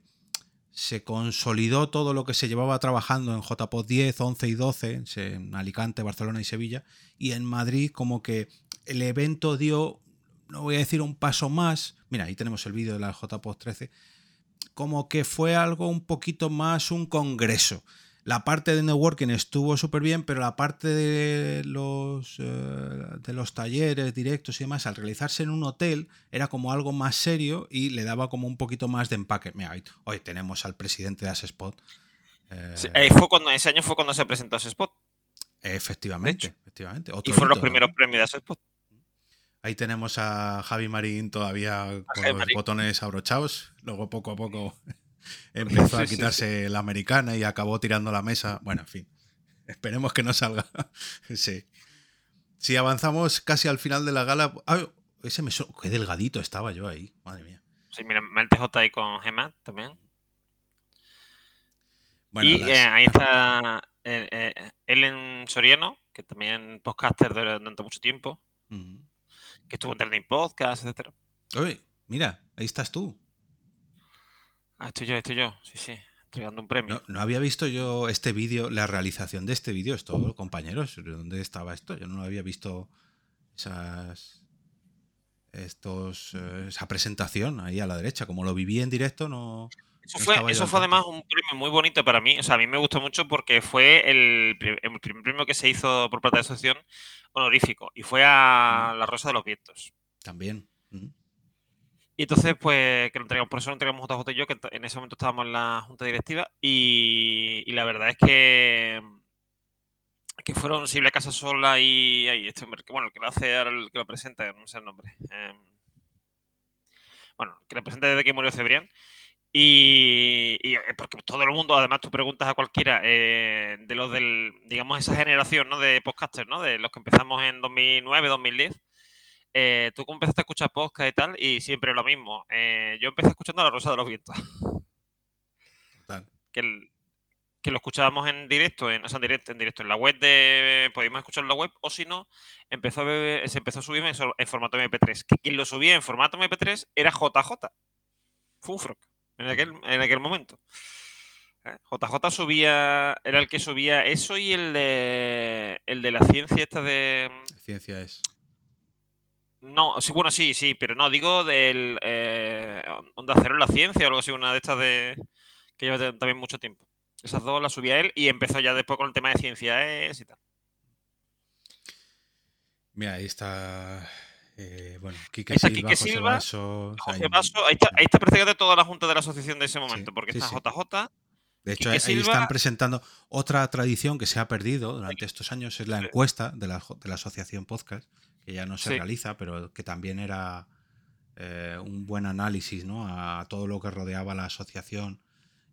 se consolidó todo lo que se llevaba trabajando en JPOD 10, 11 y 12, en Alicante, Barcelona y Sevilla, y en Madrid como que el evento dio, no voy a decir un paso más, mira, ahí tenemos el vídeo de la JPOD 13, como que fue algo un poquito más un congreso. La parte de networking estuvo súper bien, pero la parte de los, eh, de los talleres directos y demás, al realizarse en un hotel, era como algo más serio y le daba como un poquito más de empaque. Mira, hoy, tenemos al presidente de Asespot. Eh, sí, fue cuando, ese año fue cuando se presentó ese spot. efectivamente, efectivamente. Otro Y fueron los primeros ¿no? premios de ese spot. Ahí tenemos a Javi Marín todavía con Javi los Marín. botones abrochados. Luego poco a poco empezó a quitarse la americana y acabó tirando la mesa. Bueno, en fin. Esperemos que no salga. sí. Si avanzamos casi al final de la gala. Ese me so- Qué delgadito estaba yo ahí. Madre mía. Sí, mira, Mel TJ ahí con Gemma también. Bueno, y las- eh, ahí está eh, eh, Ellen Soriano, que también podcaster durante mucho tiempo, que estuvo en Trending Podcast, etcétera. Oye, mira, ahí estás tú. Ah, estoy yo, estoy yo, sí, sí, entregando un premio. No, no había visto yo este vídeo, la realización de este vídeo. Esto, compañeros, ¿dónde estaba esto? Yo no había visto esas. Estos, eh, esa presentación ahí a la derecha. Como lo viví en directo, no. Eso fue, eso fue además un premio muy bonito para mí. O sea, a mí me gustó mucho porque fue el, pri- el primer premio que se hizo por parte de la asociación honorífico. Y fue a. La Rosa de los Vientos. También. Y entonces, pues, que lo entregamos, por eso lo entregamos JJ y yo, que en ese momento estábamos en la junta directiva. Y, la verdad es que que fueron Silvia Casasola y, y este hombre, que bueno, el que lo hace ahora, el que lo presenta, no sé el nombre. em, bueno, que lo presenta desde que murió Cebrián. Y, y, eh, porque todo el mundo, además, tú preguntas a cualquiera eh, de los del, digamos, esa generación ¿no? de podcasters, ¿no? De los que empezamos en 2009, 2010. Eh, tú empezaste a escuchar podcast y tal, y siempre lo mismo. Eh, yo empecé escuchando La Rosa de los Vientos. Total. Que, el- que lo escuchábamos en directo, en, o sea, en directo, en directo, en la web de. Podíamos escucharlo en la web, o si no, empezó a ver- se empezó a subir en, formato MP3. Que quien lo subía en formato MP3 era JJ. Funfrock, en aquel, en aquel momento. ¿Eh? JJ subía. Era el que subía eso y el de. El de la ciencia esta de. Ciencia es. No, sí, bueno, sí, sí, pero no, digo del eh, Onda Cero en la Ciencia o algo así, una de estas de que lleva también mucho tiempo. Esas dos las subía él y empezó ya después con el tema de ciencia es y tal. Mira, ahí está. Eh, bueno, Quique está Silva, Quique José Silva, José ahí está, ahí está prácticamente toda la junta de la asociación de ese momento, Sí, porque sí, está sí. JJ. De hecho, Quique ahí Silva- están presentando otra tradición que se ha perdido durante estos años, es la encuesta de la, de la asociación podcast, que ya no se Sí. realiza, pero que también era eh, un buen análisis ¿no? a todo lo que rodeaba la asociación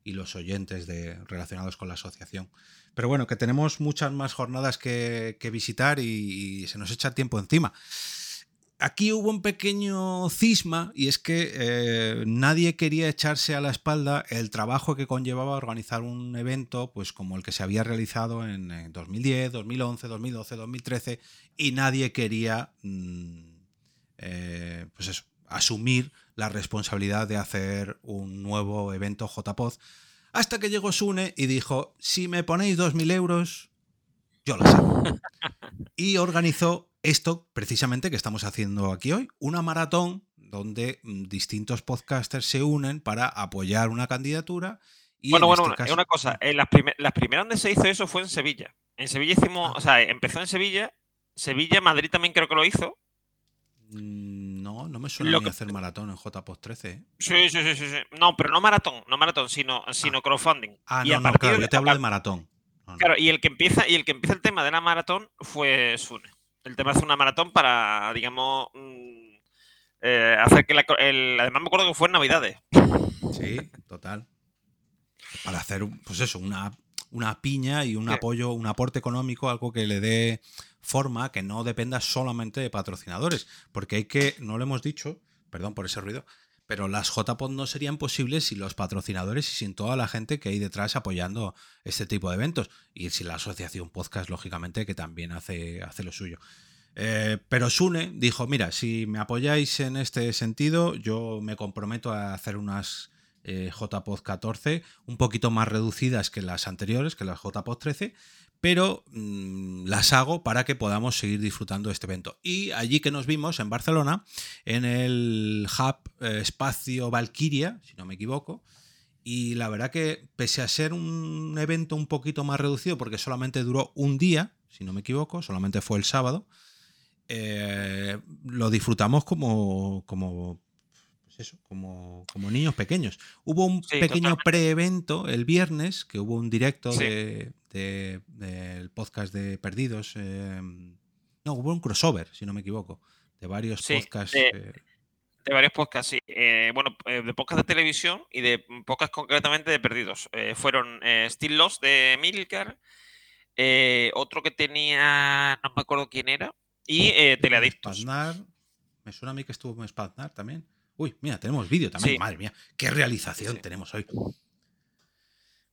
y los oyentes de, relacionados con la asociación. Pero bueno, que tenemos muchas más jornadas que, que visitar y, y se nos echa tiempo encima. Aquí hubo un pequeño cisma y es que eh, nadie quería echarse a la espalda el trabajo que conllevaba organizar un evento pues como el que se había realizado en, eh, 2010, 2011, 2012, 2013 y nadie quería mm, eh, pues eso, asumir la responsabilidad de hacer un nuevo evento JPod hasta que llegó Sune y dijo si me ponéis 2.000 euros yo las hago y organizó esto precisamente que estamos haciendo aquí hoy, una maratón donde mm, distintos podcasters se unen para apoyar una candidatura. Y bueno, en bueno, este una, caso- una cosa, en las, primer- las primeras donde se hizo eso fue en Sevilla. En Sevilla hicimos, Ah. o sea, empezó en Sevilla, Sevilla, Madrid también creo que lo hizo. Mm, No, no me suena Lo que- hacer maratón en JPOD 13. ¿eh? Sí, sí, sí, sí, sí. No, pero no maratón, no maratón, sino, sino crowdfunding. Ah, Y no, no, claro, de- yo te hablo de maratón. No. Claro, y el que empieza, y el que empieza el tema de la maratón fue Sune. El tema de hacer una maratón para, digamos, mm, eh, hacer que la, el- además me acuerdo que fue en Navidades. Sí, total. Para hacer, pues eso, una, una piña y un Sí. apoyo, un aporte económico, algo que le dé forma, que no dependa solamente de patrocinadores. Porque hay que, no lo hemos dicho, perdón por ese ruido, pero las JPod no serían posibles sin los patrocinadores y sin toda la gente que hay detrás apoyando este tipo de eventos. Y sin la asociación podcast, lógicamente, que también hace, hace lo suyo. Eh, pero Sune dijo, mira, si me apoyáis en este sentido, yo me comprometo a hacer unas eh, JPod 14 un poquito más reducidas que las anteriores, que las JPod 13, pero mm, las hago para que podamos seguir disfrutando de este evento. Y allí que nos vimos, en Barcelona, en el Hub eh, Espacio Valkyria, si no me equivoco, y la verdad que pese a ser un evento un poquito más reducido, porque solamente duró un día, si no me equivoco, solamente fue el sábado, eh, lo disfrutamos como, como, pues eso, como, como niños pequeños. Hubo un Sí, pequeño pre-evento el viernes, que hubo un directo Sí. de, de- del podcast de Perdidos. eh, no, hubo un crossover, si no me equivoco, de varios Sí, podcasts. de- eh, De varios podcasts, sí. Eh, bueno, de podcast de televisión y de podcast concretamente de perdidos. Fueron Still Lost de Milcar, otro que tenía, no me acuerdo quién era, y Teleadictos. Spaznar, me suena a mí que estuvo en Spaznar también. Uy, mira, tenemos vídeo también. Sí. Madre mía, qué realización Sí. tenemos hoy.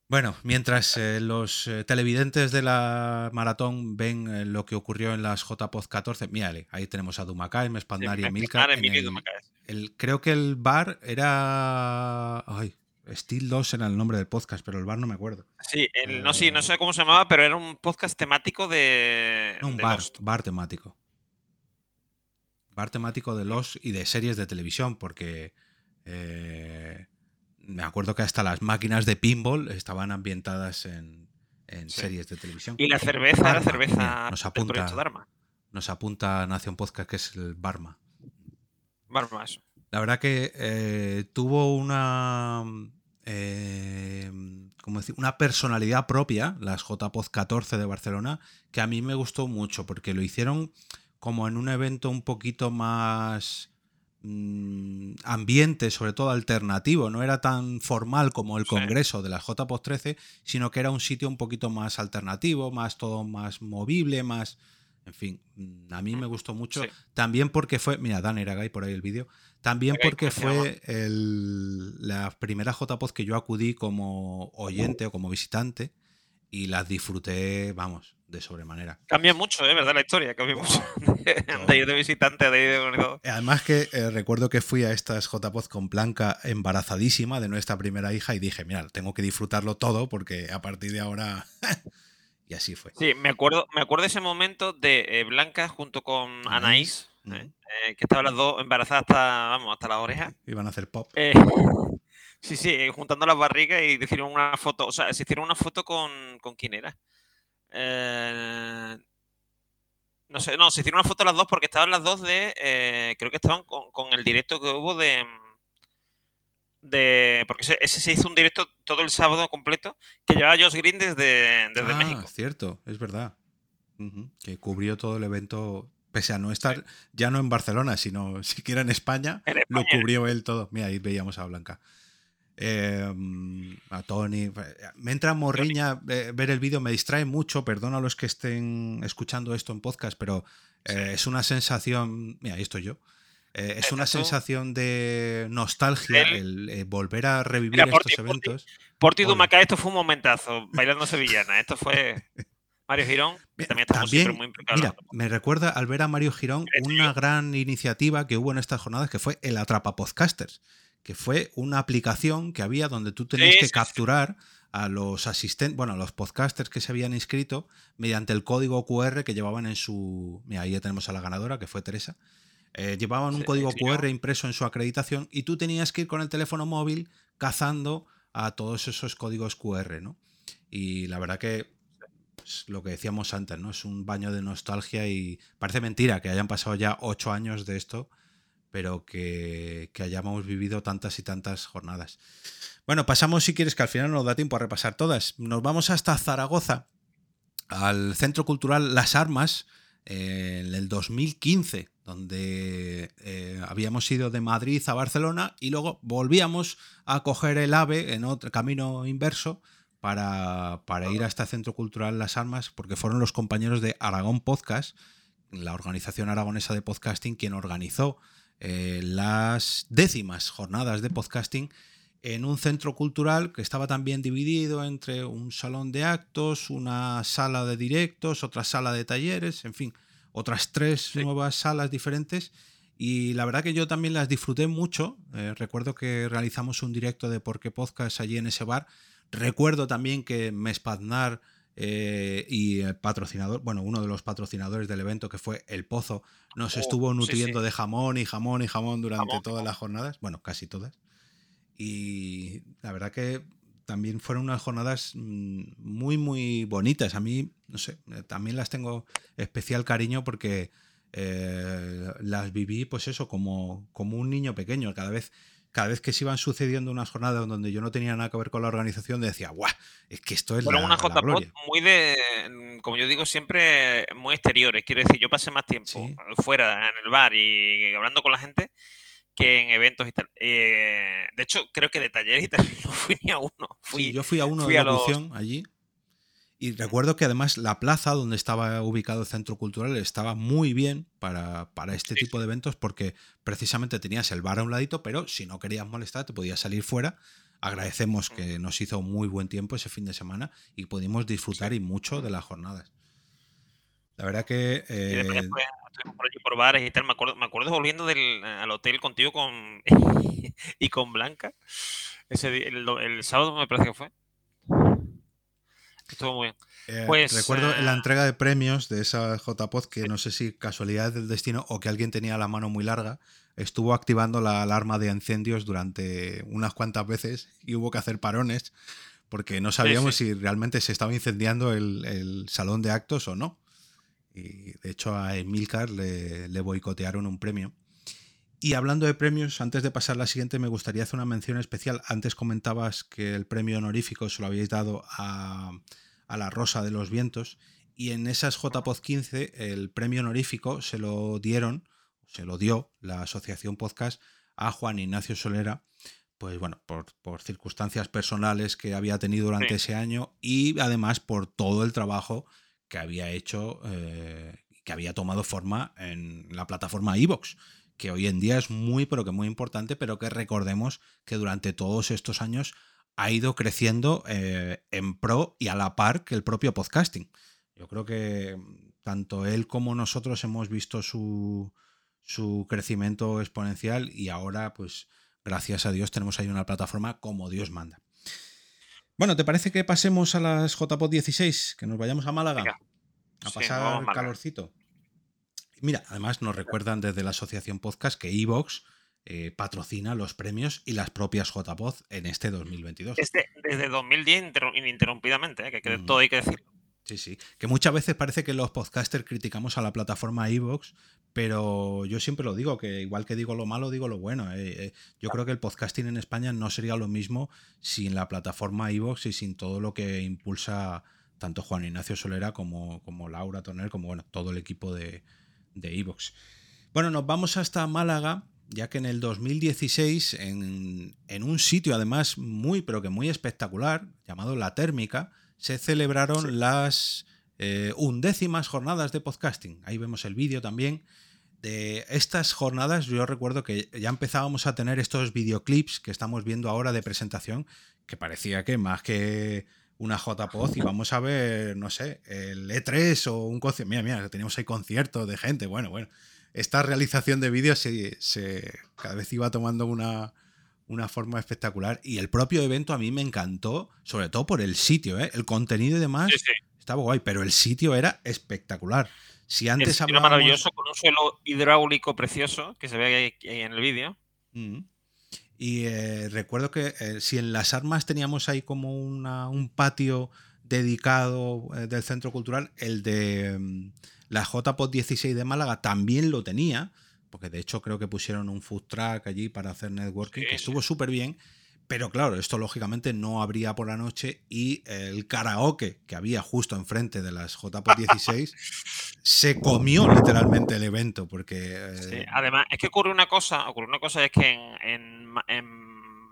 Bueno, mientras eh, los eh, televidentes de la maratón ven eh, lo que ocurrió en las JPOZ 14, mírale, ahí tenemos a Dumacay, Spaznar y Sí, Emilcar. Y el- creo que el bar era. Ay, Steel 2 era el nombre del podcast, pero el bar no me acuerdo. Sí, el- no, sí, no sé cómo se llamaba, pero era un podcast temático de, No, un de bar, bar temático. Temático de los y de series de televisión, porque eh, me acuerdo que hasta las máquinas de pinball estaban ambientadas en, en Sí. series de televisión. Y la cerveza Barma, cerveza mira, nos apunta. Dharma. Nos apunta Nación Podcast que es el Barma. Barma, eso. La verdad que eh, tuvo una. eh, ¿cómo decir? Una personalidad propia, las JPOZ 14 de Barcelona, que a mí me gustó mucho, porque lo hicieron como en un evento un poquito más mm, ambiente, sobre todo alternativo. No era tan formal como el Sí. congreso de las JPOZ 13, sino que era un sitio un poquito más alternativo, más todo más movible, más. En fin, mm, a mí me gustó mucho. Sí. También porque fue. Mira, Dan Eragay por ahí el vídeo. También porque ¿cómo se fue el- la primera JPOZ que yo acudí como oyente o como visitante y las disfruté, vamos, de sobremanera. Cambia mucho, ¿eh? ¿Verdad? La historia cambia mucho. de ir de visitante, de ir de organizador. Además que eh, recuerdo que fui a estas JPOZ con Blanca embarazadísima de nuestra primera hija y dije, mira, tengo que disfrutarlo todo porque a partir de ahora... y así fue. Sí, me acuerdo, me acuerdo de ese momento de eh, Blanca junto con Anaís. ¿eh? Eh, que estaban las dos embarazadas hasta, vamos, hasta las orejas. Iban a hacer pop. Eh, sí, sí, eh, juntando las barrigas y hicieron una foto. O sea, se hicieron una foto con. ¿Con quién era? Eh, No sé, no, se hicieron una foto las dos porque estaban las dos de. Eh, creo que estaban con, el directo que hubo de. de porque ese, se hizo un directo todo el sábado completo que llevaba Josh Green desde, desde ah, México. cierto, es verdad. Que cubrió todo el evento, pese a no estar ya no en Barcelona, sino siquiera en España, lo cubrió él todo. Mira, ahí veíamos a Blanca. Em, a Tony. Me entra morriña ver el vídeo, me distrae mucho, perdona a los que estén escuchando esto en podcast, pero eh, es una sensación, mira, ahí estoy yo, eh, es una sensación de nostalgia el, eh, volver a revivir estos eventos. Por ti, Dumaca, esto fue un momentazo, bailando sevillana, esto fue... Mario Girón, también, muy Mira, me recuerda al ver a Mario Girón una gran iniciativa que hubo en estas jornadas que fue el Atrapa Podcasters que fue una aplicación que había donde tú tenías que capturar a los asistentes, bueno, a los podcasters que se habían inscrito mediante el código QR que llevaban en su... Mira, ahí ya tenemos a la ganadora, que fue Teresa. Eh, llevaban un código QR impreso en su acreditación y tú tenías que ir con el teléfono móvil cazando a todos esos códigos QR, ¿no? Y la verdad que pues, lo que decíamos antes, ¿no? Es un baño de nostalgia y parece mentira que hayan pasado ya ocho años de esto pero que, hayamos vivido tantas y tantas jornadas. Bueno, pasamos si quieres, que al final nos da tiempo a repasar todas. Nos vamos hasta Zaragoza, al Centro Cultural Las Armas, en el 2015, donde eh, habíamos ido de Madrid a Barcelona y luego volvíamos a coger el AVE en otro camino inverso para, para ir a este Centro Cultural Las Armas, porque fueron los compañeros de Aragón Podcast, la organización aragonesa de podcasting, quien organizó eh, las décimas jornadas de podcasting en un centro cultural que estaba también dividido entre un salón de actos, una sala de directos, otra sala de talleres, en fin, otras tres nuevas salas diferentes. Y la verdad que yo también las disfruté mucho. Eh, recuerdo que realizamos un directo de Porque Podcast allí en ese bar. Recuerdo también que Mespaznar eh, y el patrocinador, bueno, uno de los patrocinadores del evento que fue El Pozo, nos oh, estuvo nutriendo de jamón y jamón y jamón durante todas las jornadas, bueno, casi todas. Y la verdad que también fueron unas jornadas mm, muy, muy bonitas. A mí, no sé, eh, también las tengo especial cariño porque eh, las viví, pues eso, como, como un niño pequeño. Cada vez cada vez que se iban sucediendo unas jornadas donde yo no tenía nada que ver con la organización, decía, ¡guau! Es que esto es Fueron una JPOT muy de, como yo digo siempre, muy exteriores. Quiero decir, yo pasé más tiempo fuera, en el bar y hablando con la gente que en eventos y tal. Eh, de hecho, creo que de talleres y tal no fui ni a uno. sí, yo fui a uno de la allí y recuerdo que además la plaza donde estaba ubicado el centro cultural estaba muy bien para, este tipo de eventos porque precisamente tenías el bar a un ladito, pero si no querías molestar te podías salir fuera. Agradecemos que nos hizo muy buen tiempo ese fin de semana y pudimos disfrutar y mucho de las jornadas. La verdad que... Eh, por allí por bares y tal. Me acuerdo, me acuerdo volviendo del, al hotel contigo con y con Blanca. Ese, el, el sábado me parece que fue. Estuvo muy bien. Eh, pues, recuerdo la eh, entrega de premios de esa JPod que no sé si casualidad del destino o que alguien tenía la mano muy larga, estuvo activando la alarma de incendios durante unas cuantas veces y hubo que hacer parones porque no sabíamos si realmente se estaba incendiando el, salón de actos o no. Y de hecho a Emilcar le, le boicotearon un premio. Y hablando de premios, antes de pasar a la siguiente, me gustaría hacer una mención especial. Antes comentabas que el premio honorífico se lo habíais dado a, la Rosa de los Vientos. Y en esas JPod 15, el premio honorífico se lo dieron, se lo dio la Asociación Podcast a Juan Ignacio Solera, pues bueno, por, circunstancias personales que había tenido durante ese año y además por todo el trabajo que había hecho, eh, que había tomado forma en la plataforma iVox que hoy en día es muy, pero que muy importante, pero que recordemos que durante todos estos años ha ido creciendo eh, en pro y a la par que el propio podcasting. Yo creo que tanto él como nosotros hemos visto su, su crecimiento exponencial y ahora, pues, gracias a Dios, tenemos ahí una plataforma como Dios manda. Bueno, ¿te parece que pasemos a las JPod 16? Que nos vayamos a Málaga a pasar calorcito. Mira, además nos recuerdan desde la Asociación Podcast que Evox eh, patrocina los premios y las propias JPod en este 2022. Desde, desde 2010 ininterrumpidamente, ¿eh? que, todo hay que decir. Sí, sí. Que muchas veces parece que los podcasters criticamos a la plataforma iVoox, pero yo siempre lo digo, que igual que digo lo malo, digo lo bueno. Eh, eh, yo creo que el podcasting en España no sería lo mismo sin la plataforma iVoox y sin todo lo que impulsa tanto Juan Ignacio Solera como, como Laura Toner, como bueno, todo el equipo de iVoox. bueno, nos vamos hasta Málaga, ya que en el 2016, en, en un sitio además muy, pero que muy espectacular, llamado La Térmica, se celebraron las eh, undécimas jornadas de podcasting. Ahí vemos el vídeo también. De estas jornadas yo recuerdo que ya empezábamos a tener estos videoclips que estamos viendo ahora de presentación, que parecía que más que una JPod íbamos a ver, no sé, el E3 o un concierto. Mira, mira, teníamos ahí conciertos de gente. Bueno, bueno. Esta realización de vídeos se, se, cada vez iba tomando una, una forma espectacular. Y el propio evento a mí me encantó, sobre todo por el sitio, ¿eh? el contenido y demás. Estaba guay, pero el sitio era espectacular. Si antes Era maravilloso, con un suelo hidráulico precioso que se ve ahí, en el vídeo. Mm. Y eh, recuerdo que eh, si en las armas teníamos ahí como una, un patio dedicado del centro cultural, el de mm, la JPOD 16 de Málaga también lo tenía porque de hecho creo que pusieron un food track allí para hacer networking, que estuvo súper bien. Pero claro, esto lógicamente no habría por la noche y el karaoke que había justo enfrente de las JPOT 16 se comió literalmente el evento porque... Eh, además, es que ocurre una cosa, ocurre una cosa, es que en,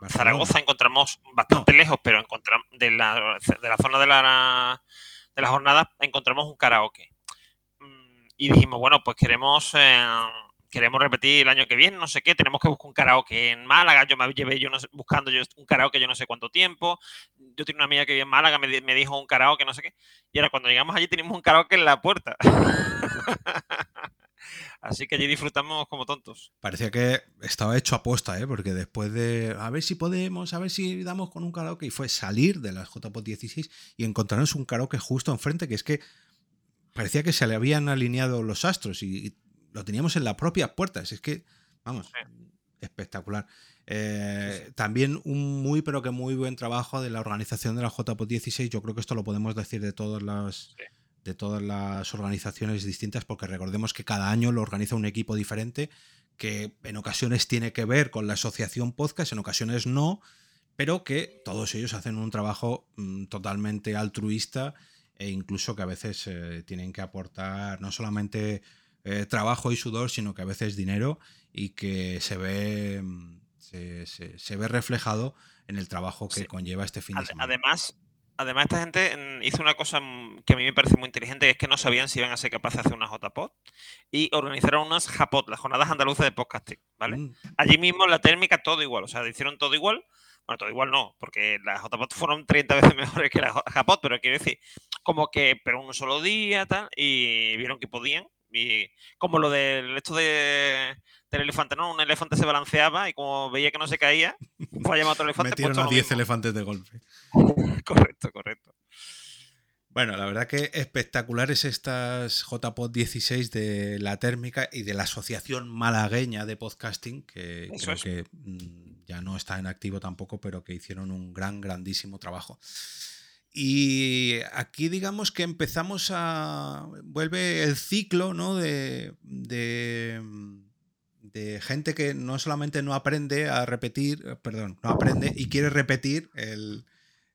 Zaragoza encontramos bastante lejos, pero encontramos de la, de la zona de la, de la jornada encontramos un karaoke. Y dijimos, bueno, pues queremos... Eh, queremos repetir el año que viene, no sé qué, tenemos que buscar un karaoke en Málaga, yo me llevé yo buscando un karaoke yo no sé cuánto tiempo, yo tengo una amiga que vive en Málaga, me, dijo un karaoke, no sé qué, y ahora cuando llegamos allí teníamos un karaoke en la puerta. Así que allí disfrutamos como tontos. Parecía que estaba hecho aposta, ¿eh? porque después de a ver si podemos, a ver si damos con un karaoke, y fue salir de las JPOT 16 y encontrarnos un karaoke justo enfrente, que es que parecía que se le habían alineado los astros y lo teníamos en las propias puertas. Es que, vamos, espectacular. Eh, también un muy, pero que muy buen trabajo de la organización de la JPOT 16. Yo creo que esto lo podemos decir de todas las. de todas las organizaciones distintas, porque recordemos que cada año lo organiza un equipo diferente, que en ocasiones tiene que ver con la asociación podcast, en ocasiones no, pero que todos ellos hacen un trabajo mm, totalmente altruista e incluso que a veces eh, tienen que aportar no solamente eh, trabajo y sudor, sino que a veces dinero y que se ve, mm, se, ve reflejado en el trabajo que conlleva este fin de semana. Además, además, esta gente mm, hizo una cosa mm, que a mí me parece muy inteligente, que es que no sabían si iban a ser capaces de hacer una JPod y organizaron unas JPod, las jornadas andaluzas de podcasting, ¿vale? Allí mismo la térmica todo igual, o sea, hicieron todo igual. Bueno, todo igual no, porque las JPod fueron 30 veces mejores que las JPod, pero quiero decir, como que, pero un solo día, tal, y vieron que podían, y como lo del hecho de, del elefante, ¿no? Un elefante se balanceaba y como veía que no se caía, fue a llamar a otro elefante. Metieron a 10 elefantes de golpe. correcto, correcto. Bueno, la verdad que espectaculares estas JPod 16 de la térmica y de la Asociación Malagueña de Podcasting, que creo que mm, ya no está en activo tampoco, pero que hicieron un gran, grandísimo trabajo. Y aquí digamos que empezamos a... vuelve el ciclo ¿no? de, de, de, gente que no solamente no aprende a repetir, perdón, no aprende y quiere repetir el,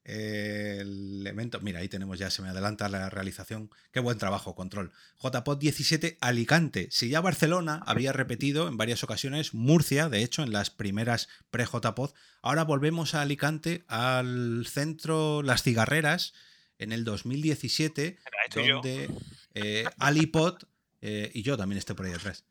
el evento. Mira, ahí tenemos ya, se me adelanta la realización. Qué buen trabajo, control. JPod 17 Alicante. Si ya Barcelona había repetido en varias ocasiones, Murcia, de hecho, en las primeras pre-JPod, ahora volvemos a Alicante, al centro Las Cigarreras, en el 2017, donde eh, Alipod, eh, y yo también estoy por ahí atrás.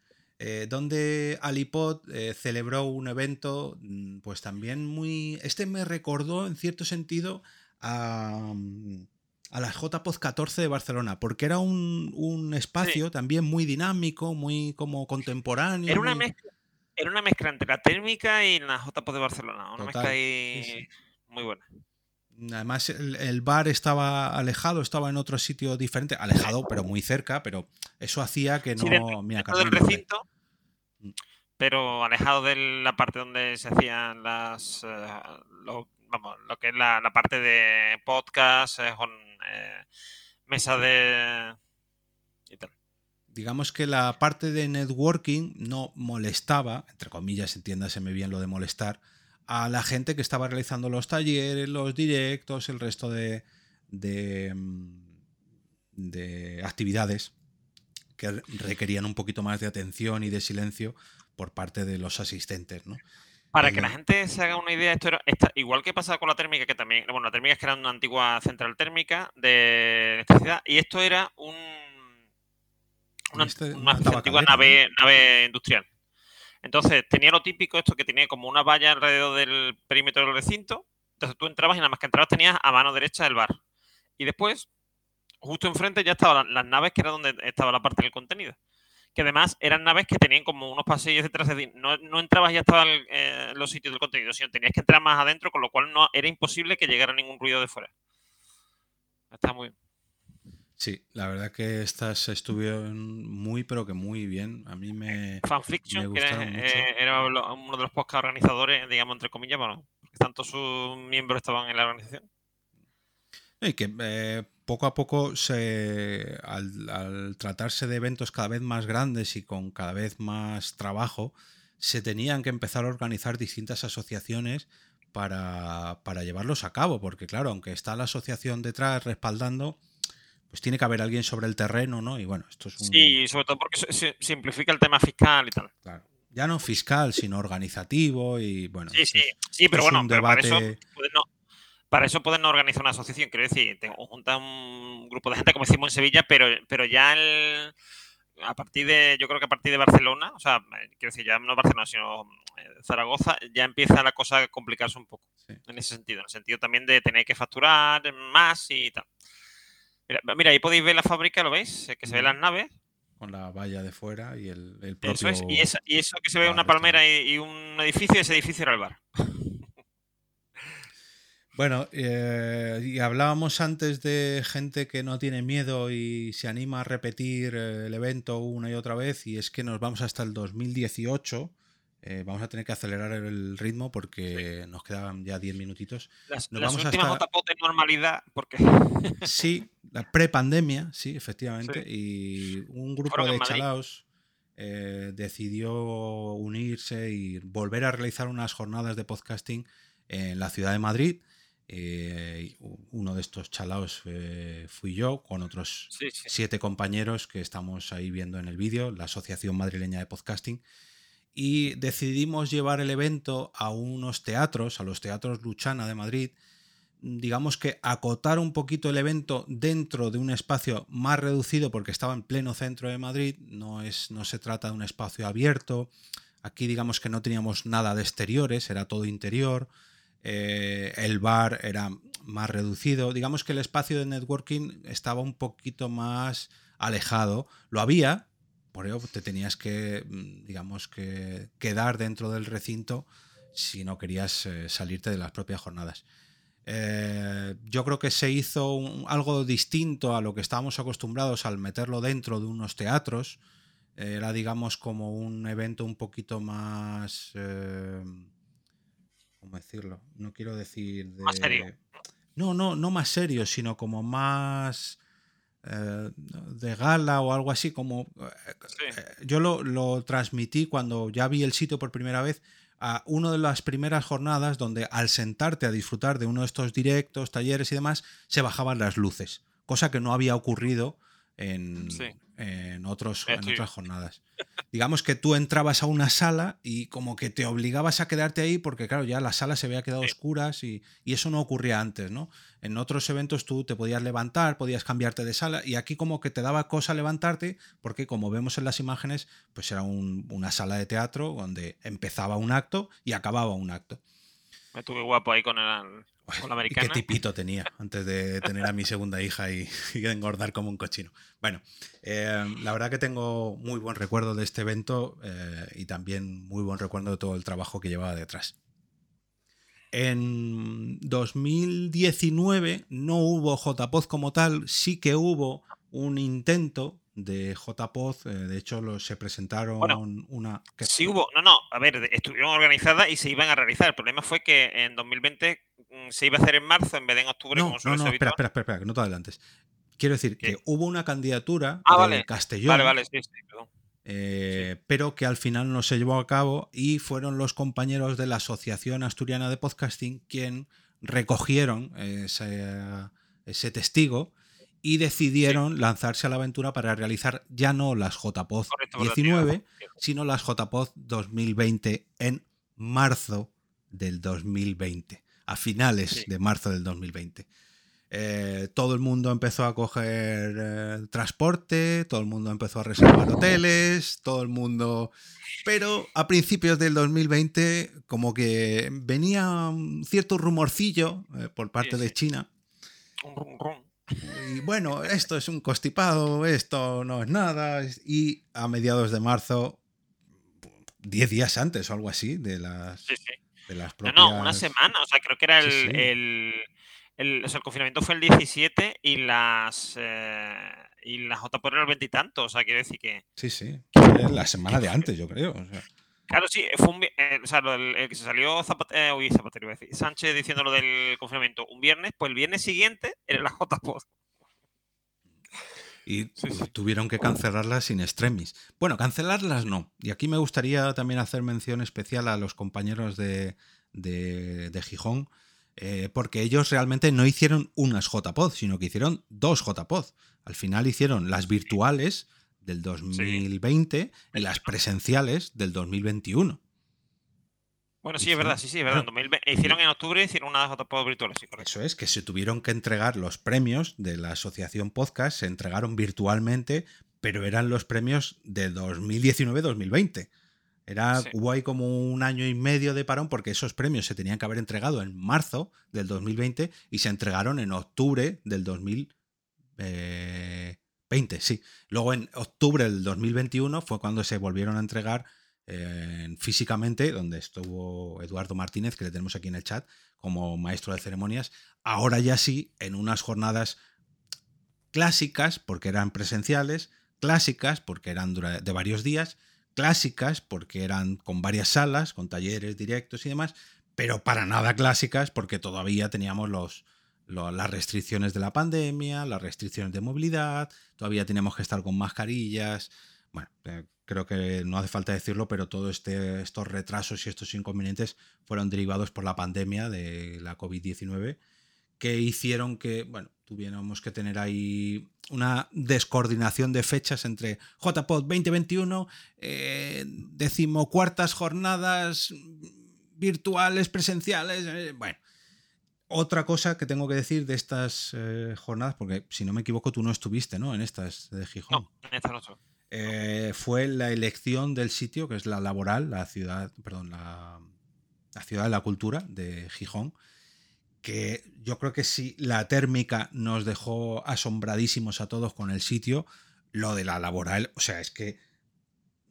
Eh, donde Alipod eh, celebró un evento, mm, pues también muy... Este me recordó en cierto sentido a, mm, a las JPod 14 de Barcelona, porque era un, espacio también muy dinámico, muy como contemporáneo. Era una, mezcla, era una mezcla entre la térmica y la JPod de Barcelona, una mezcla ahí muy buena. Además, el, bar estaba alejado, estaba en otro sitio diferente, alejado, pero muy cerca, pero eso hacía que no. del recinto, mm. Pero alejado de la parte donde se hacían las. Eh, vamos, lo que es la, parte de podcast, eh, mesa de... y tal. Digamos que la parte de networking no molestaba, entre comillas, entiéndaseme bien lo de molestar, a la gente que estaba realizando los talleres, los directos, el resto de, de, mm, de actividades que requerían un poquito más de atención y de silencio por parte de los asistentes, ¿no? Para que la gente se haga una idea, esto era igual que pasaba con la térmica, que también, bueno, la térmica es que era una antigua central térmica de electricidad, y esto era un, una, Este- una una antigua nave, nave industrial. Entonces, tenía lo típico esto que tenía como una valla alrededor del perímetro del recinto. Entonces tú entrabas y nada más que entrabas tenías a mano derecha el bar. Y después, justo enfrente ya estaban las naves que era donde estaba la parte del contenido. Que además eran naves que tenían como unos pasillos detrás. Es decir, no, no entrabas y ya estaban eh, los sitios del contenido, sino tenías que entrar más adentro, con lo cual no era imposible que llegara ningún ruido de fuera. Está muy bien. Sí, la verdad que estas estuvieron muy, pero que muy bien. A mí me... Fanfiction, me que era, gustaron mucho. eh, era uno de los podcast organizadores, digamos, entre comillas, bueno, porque tanto sus miembros estaban en la organización. Y que eh, poco a poco, se, al, al tratarse de eventos cada vez más grandes y con cada vez más trabajo, se tenían que empezar a organizar distintas asociaciones para, para llevarlos a cabo, porque claro, aunque está la asociación detrás respaldando, pues tiene que haber alguien sobre el terreno, ¿no? Y bueno, esto es un... Sí, sobre todo porque se- simplifica el tema fiscal y tal. claro, ya no fiscal, sino organizativo y bueno. Sí, sí, sí, pero bueno, pero para eso no, para eso pueden organizar una asociación, quiero decir, te junta un grupo de gente como hicimos en Sevilla, pero, pero ya el, a partir de, yo creo que a partir de Barcelona, o sea, quiero decir, ya no Barcelona, sino eh, Zaragoza, ya empieza la cosa a complicarse un poco, Sí. en ese sentido, en el sentido también de tener que facturar más y tal. Mira, mira, ahí podéis ver la fábrica, ¿lo veis? Eh, Que se ven las naves. con la valla de fuera y el, el propio... Eso es. Y, esa- y eso que se ve una palmera y, y un edificio, ese edificio era el bar. Bueno, eh, y hablábamos antes de gente que no tiene miedo y se anima a repetir eh, el evento una y otra vez, y es que nos vamos hasta el 2018. eh, vamos a tener que acelerar el ritmo porque nos quedaban ya 10 minutitos. Las, Nos las vamos últimas hasta- de normalidad, porque Sí, la prepandemia, sí, efectivamente. Y un grupo Fueron de chalaos eh, decidió unirse y volver a realizar unas jornadas de podcasting en la ciudad de Madrid. Eh, uno de estos chalaos eh, fui yo, con otros sí, sí. siete compañeros que estamos ahí viendo en el vídeo, la Asociación Madrileña de Podcasting. Y decidimos llevar el evento a unos teatros, a los teatros Luchana de Madrid, digamos que acotar un poquito el evento dentro de un espacio más reducido porque estaba en pleno centro de Madrid, no, es, no se trata de un espacio abierto, aquí digamos que no teníamos nada de exteriores, era todo interior, eh, el bar era más reducido, digamos que el espacio de networking estaba un poquito más alejado, lo había, por ello te tenías que, mm, digamos que quedar dentro del recinto si no querías eh, salirte de las propias jornadas. Eh, yo creo que se hizo algo distinto a lo que estábamos acostumbrados al meterlo dentro de unos teatros. Era, digamos, como un evento un poquito más. ¿Cómo decirlo? No quiero decir. De... Más serio. No, no, no más serio, sino como más. eh, de gala o algo así, como. eh, Sí. eh, yo lo, lo transmití cuando ya vi el sitio por primera vez a una de las primeras jornadas donde al sentarte a disfrutar de uno de estos directos, talleres y demás, se bajaban las luces, cosa que no había ocurrido en, Sí. En, otros, en otras jornadas. Digamos que tú entrabas a una sala y como que te obligabas a quedarte ahí porque claro, ya la sala se había quedado Sí. oscuras y, y eso no ocurría antes, ¿no? En otros eventos tú te podías levantar, podías cambiarte de sala y aquí como que te daba cosa levantarte porque como vemos en las imágenes, pues era un- una sala de teatro donde empezaba un acto y acababa un acto. Me estuve guapo ahí con, el, con la Y qué tipito tenía antes de tener a mi segunda hija y, y engordar como un cochino. Bueno, eh, la verdad que tengo muy buen recuerdo de este evento eh, y también muy buen recuerdo de todo el trabajo que llevaba detrás. En 2019 no hubo JPod como tal, sí que hubo un intento de JPod, eh, de hecho se presentaron Bueno, una... ¿qué? Sí hubo, no, no, a ver, estuvieron organizadas y se iban a realizar. El problema fue que en 2020 mm, se iba a hacer en marzo en vez de en octubre, No, como no, no, espera, espera, espera, espera, que no te adelantes. quiero decir que hubo una candidatura Ah, de vale. Castellón, Vale, vale, sí, sí, perdón. eh, pero que al final no se llevó a cabo y fueron los compañeros de la Asociación Asturiana de Podcasting quien recogieron ese, ese testigo y decidieron lanzarse a la aventura para realizar ya no las Correcto, correcto, 19, tío. sino las JPOZ 2020 en marzo del 2020, a finales Sí. de marzo del 2020. Eh, todo el mundo empezó a coger eh, transporte, todo el mundo empezó a reservar hoteles, todo el mundo... Pero a principios del 2020 como que venía un cierto rumorcillo eh, por parte Sí, de. China Un rum, rum. Y bueno, esto es un constipado, esto no es nada. Y a mediados de marzo, 10 días antes o algo así de las, Sí, sí. de las No, propias... no, una semana. O sea, creo que era el. Sí. El, el- o sea, el confinamiento fue el 17 y las. eh, y las JPOR eran el veintitantos. O sea, quiero decir que. Sí, sí. La semana de antes, yo creo. o sea. Claro, sí, fue un. eh, o sea, lo del- el que se salió Zapate- eh, uy, Zapatero, iba a decir, Sánchez diciendo lo del confinamiento un viernes, pues el viernes siguiente era la JPOD. Y Sí, sí. tuvieron que cancelarlas sin extremis. Bueno, cancelarlas no. Y aquí me gustaría también hacer mención especial a los compañeros de, de, de Gijón, eh, porque ellos realmente no hicieron unas JPod, sino que hicieron dos JPod. Al final hicieron las virtuales del 2020 y las presenciales del 2021. Bueno, sí, Sí, es verdad, sí, sí, es verdad. En claro. 2020 hicieron en octubre, hicieron una JPOD virtual, sí, correcto. Eso es, que se tuvieron que entregar los premios de la Asociación Podcast, se entregaron virtualmente, pero eran los premios de 2019-2020. Era, Sí. Hubo ahí como un año y medio de parón porque esos premios se tenían que haber entregado en marzo del 2020 y se entregaron en octubre del 2020, sí. Luego en octubre del 2021 fue cuando se volvieron a entregar eh, físicamente, donde estuvo Eduardo Martínez, que le tenemos aquí en el chat, como maestro de ceremonias. Ahora ya sí, en unas jornadas clásicas, porque eran presenciales, clásicas, porque eran de varios días, clásicas, porque eran con varias salas, con talleres directos y demás, pero para nada clásicas, porque todavía teníamos los, las restricciones de la pandemia, las restricciones de movilidad, todavía teníamos que estar con mascarillas. Bueno, eh, creo que no hace falta decirlo, pero todos este, estos retrasos y estos inconvenientes fueron derivados por la pandemia de la COVID-19 que hicieron que, bueno, tuviéramos que tener ahí una descoordinación de fechas entre JPod 2021, eh, decimocuartas jornadas virtuales, presenciales, eh, bueno. Otra cosa que tengo que decir de estas eh, jornadas, porque si no me equivoco tú no estuviste, ¿no? En estas de Gijón. No, en esta no estoy. Eh, fue la elección del sitio, que es la laboral, la ciudad, perdón, la, la ciudad de la cultura de Gijón, que yo creo que si la térmica nos dejó asombradísimos a todos con el sitio, lo de la laboral, o sea, es que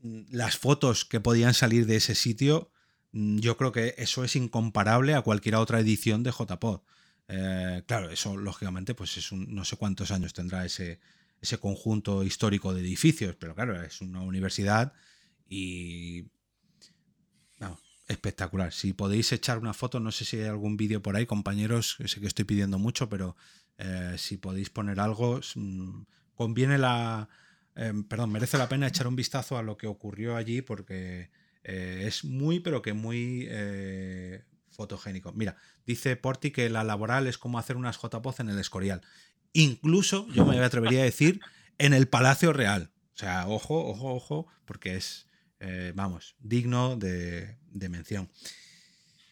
mm, las fotos que podían salir de ese sitio, yo creo que eso es incomparable a cualquier otra edición de JPod. Eh, claro, eso lógicamente, pues es un, no sé cuántos años tendrá ese, ese conjunto histórico de edificios, pero claro, es una universidad y... espectacular. Si podéis echar una foto, no sé si hay algún vídeo por ahí, compañeros, sé que estoy pidiendo mucho, pero eh, si podéis poner algo, mm, conviene la... eh, perdón, merece la pena echar un vistazo a lo que ocurrió allí porque eh, es muy, pero que muy eh, fotogénico. Mira, dice Porti que la laboral es como hacer unas JPOZ en el Escorial. Incluso, yo me atrevería a decir, en el Palacio Real. O sea, ojo, ojo, ojo, porque es, eh, vamos, digno de, de mención.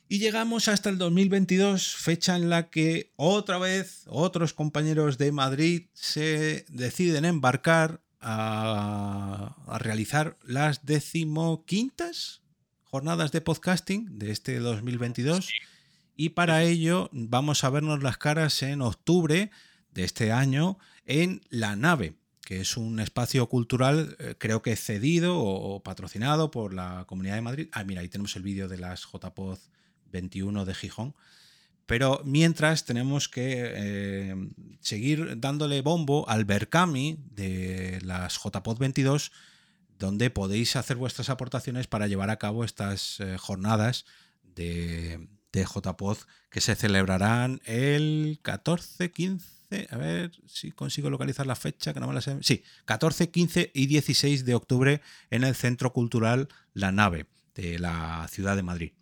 Y llegamos hasta el 2022, fecha en la que otra vez otros compañeros de Madrid se deciden embarcar a, a realizar las decimoquintas jornadas de podcasting de este 2022. Y para ello vamos a vernos las caras en octubre de este año en La Nave, que es un espacio cultural, eh, creo que cedido o, o patrocinado por la Comunidad de Madrid. Ah, mira, ahí tenemos el vídeo de las JPOD 21 de Gijón. Pero mientras tenemos que eh, seguir dándole bombo al Berkami de las JPOD 22, donde podéis hacer vuestras aportaciones para llevar a cabo estas eh, jornadas de, de JPOD que se celebrarán el 14, 15 15, a ver si consigo localizar la fecha, que no me la sé. Sí, 14, 15 y 16 de octubre en el Centro Cultural La Nave de la ciudad de Madrid.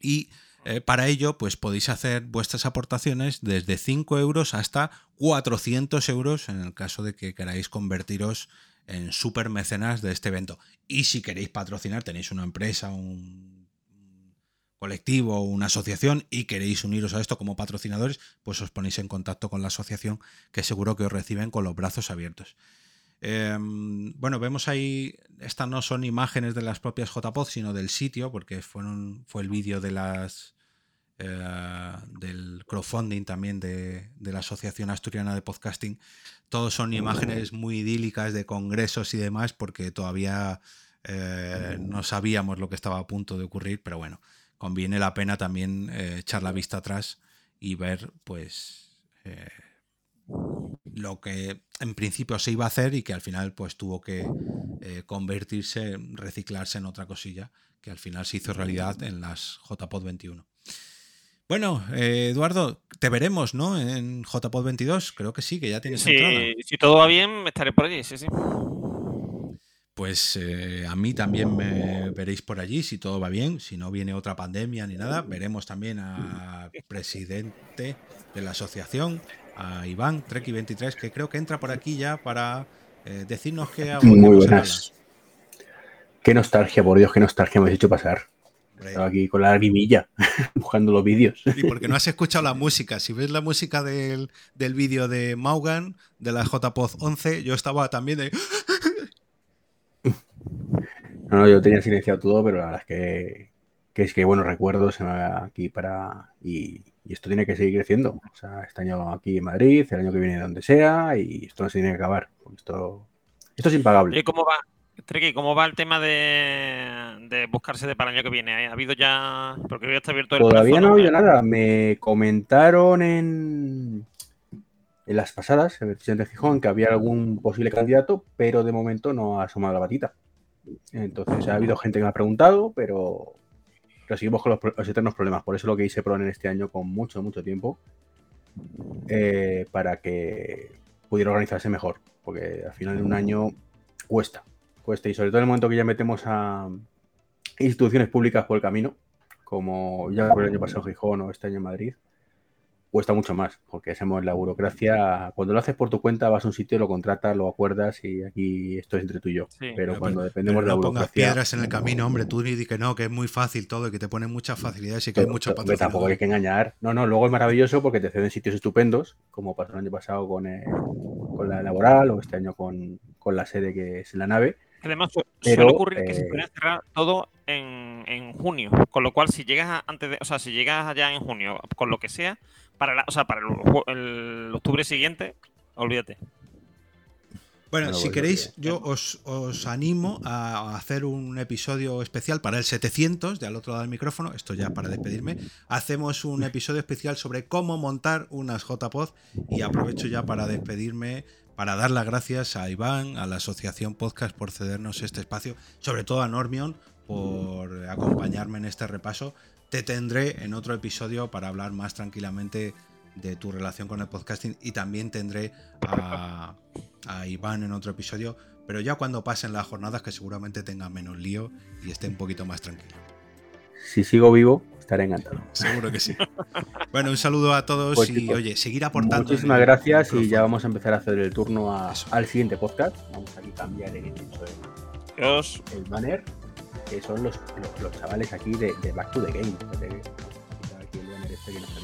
Y eh, para ello, pues podéis hacer vuestras aportaciones desde 5 euros hasta 400 euros en el caso de que queráis convertiros en super mecenas de este evento. Y si queréis patrocinar, tenéis una empresa, un colectivo, una asociación y queréis uniros a esto como patrocinadores, pues os ponéis en contacto con la asociación que seguro que os reciben con los brazos abiertos. Em, bueno, vemos ahí, estas no son imágenes de las propias JPod, sino del sitio, porque fue el vídeo de las eh, del crowdfunding también de, la Asociación Asturiana de Podcasting. Todos son imágenes muy idílicas de congresos y demás, porque todavía eh, no sabíamos lo que estaba a punto de ocurrir, pero bueno, conviene la pena también eh, echar la vista atrás y ver, pues lo que en principio se iba a hacer y que al final pues tuvo que eh, convertirse, reciclarse en otra cosilla que al final se hizo realidad en las JPod 21. Bueno, eh, Eduardo, te veremos, ¿no? En JPod 22, creo que sí, que ya tienes sí, Si todo va bien, estaré por allí, sí, sí. Pues eh, a mí también me veréis por allí, si todo va bien, si no viene otra pandemia ni nada. Veremos también al presidente de la asociación, a Iván, Treki23, que creo que entra por aquí ya para eh, decirnos que... Muy buenas. Qué nostalgia, por Dios, qué nostalgia me has hecho pasar. Estaba aquí con la lagrimilla, buscando los vídeos. Y porque no has escuchado la música. Si ves la música del, del vídeo de Maugan, de la JPOZ 11, yo estaba también de... No, no, yo tenía silenciado todo, pero la verdad es que, que es que buenos recuerdos aquí para... Y, y esto tiene que seguir creciendo. O sea, este año aquí en Madrid, el año que viene donde sea, y esto no se tiene que acabar. Esto, esto es impagable. ¿Y cómo va? ¿Cómo va el tema de, buscarse de para el año que viene? ¿Ha habido ya.? Porque ya está abierto el Todavía no ha habido nada. Me comentaron en, en las pasadas, en el de Gijón, que había algún posible candidato, pero de momento no ha asomado la batita. Entonces, ha habido gente que me ha preguntado, pero pero seguimos con los, eternos problemas. Por eso lo que hice en este año con mucho, mucho tiempo, eh, para que pudiera organizarse mejor. Porque al final de un año cuesta, cuesta. Y sobre todo en el momento que ya metemos a instituciones públicas por el camino, como ya por el año pasado en Gijón o este año en Madrid, cuesta mucho más, porque hacemos la burocracia. Cuando lo haces por tu cuenta, vas a un sitio, lo contratas, lo acuerdas y aquí esto es entre tú y yo. pero, cuando dependemos de la burocracia. Pongas piedras en el camino, hombre, tú di que no, que es muy fácil todo y que te ponen muchas facilidades y que hay mucho. Tampoco hay que engañar. No, no, luego es maravilloso porque te ceden sitios estupendos, como pasó el año pasado con, eh, con la laboral o este año con, con, la sede que es en la nave. Además, suele ocurrir que se eh, puede cerrar todo en, en, junio, con lo cual si llegas antes de, o sea, si llegas allá en junio, con lo que sea, para, o sea, para el, octubre siguiente, olvídate. Bueno, si queréis, yo os, animo a hacer un episodio especial para el 700, de al otro lado del micrófono, esto ya para despedirme. Hacemos un episodio especial sobre cómo montar unas JPod y aprovecho ya para despedirme, para dar las gracias a Iván, a la Asociación Podcast por cedernos este espacio, sobre todo a Normion por acompañarme en este repaso. Te tendré en otro episodio para hablar más tranquilamente de tu relación con el podcasting y también tendré a, Iván en otro episodio, pero ya cuando pasen las jornadas que seguramente tenga menos lío y esté un poquito más tranquilo. Si sigo vivo, estaré encantado. Seguro que sí. Bueno, un saludo a todos pues y oye, seguir aportando. Muchísimas gracias y ya vamos a empezar a hacer el turno al siguiente podcast. Vamos a cambiar el, el banner que son los, los, chavales aquí de, Back to the Game. Aquí el banner este que.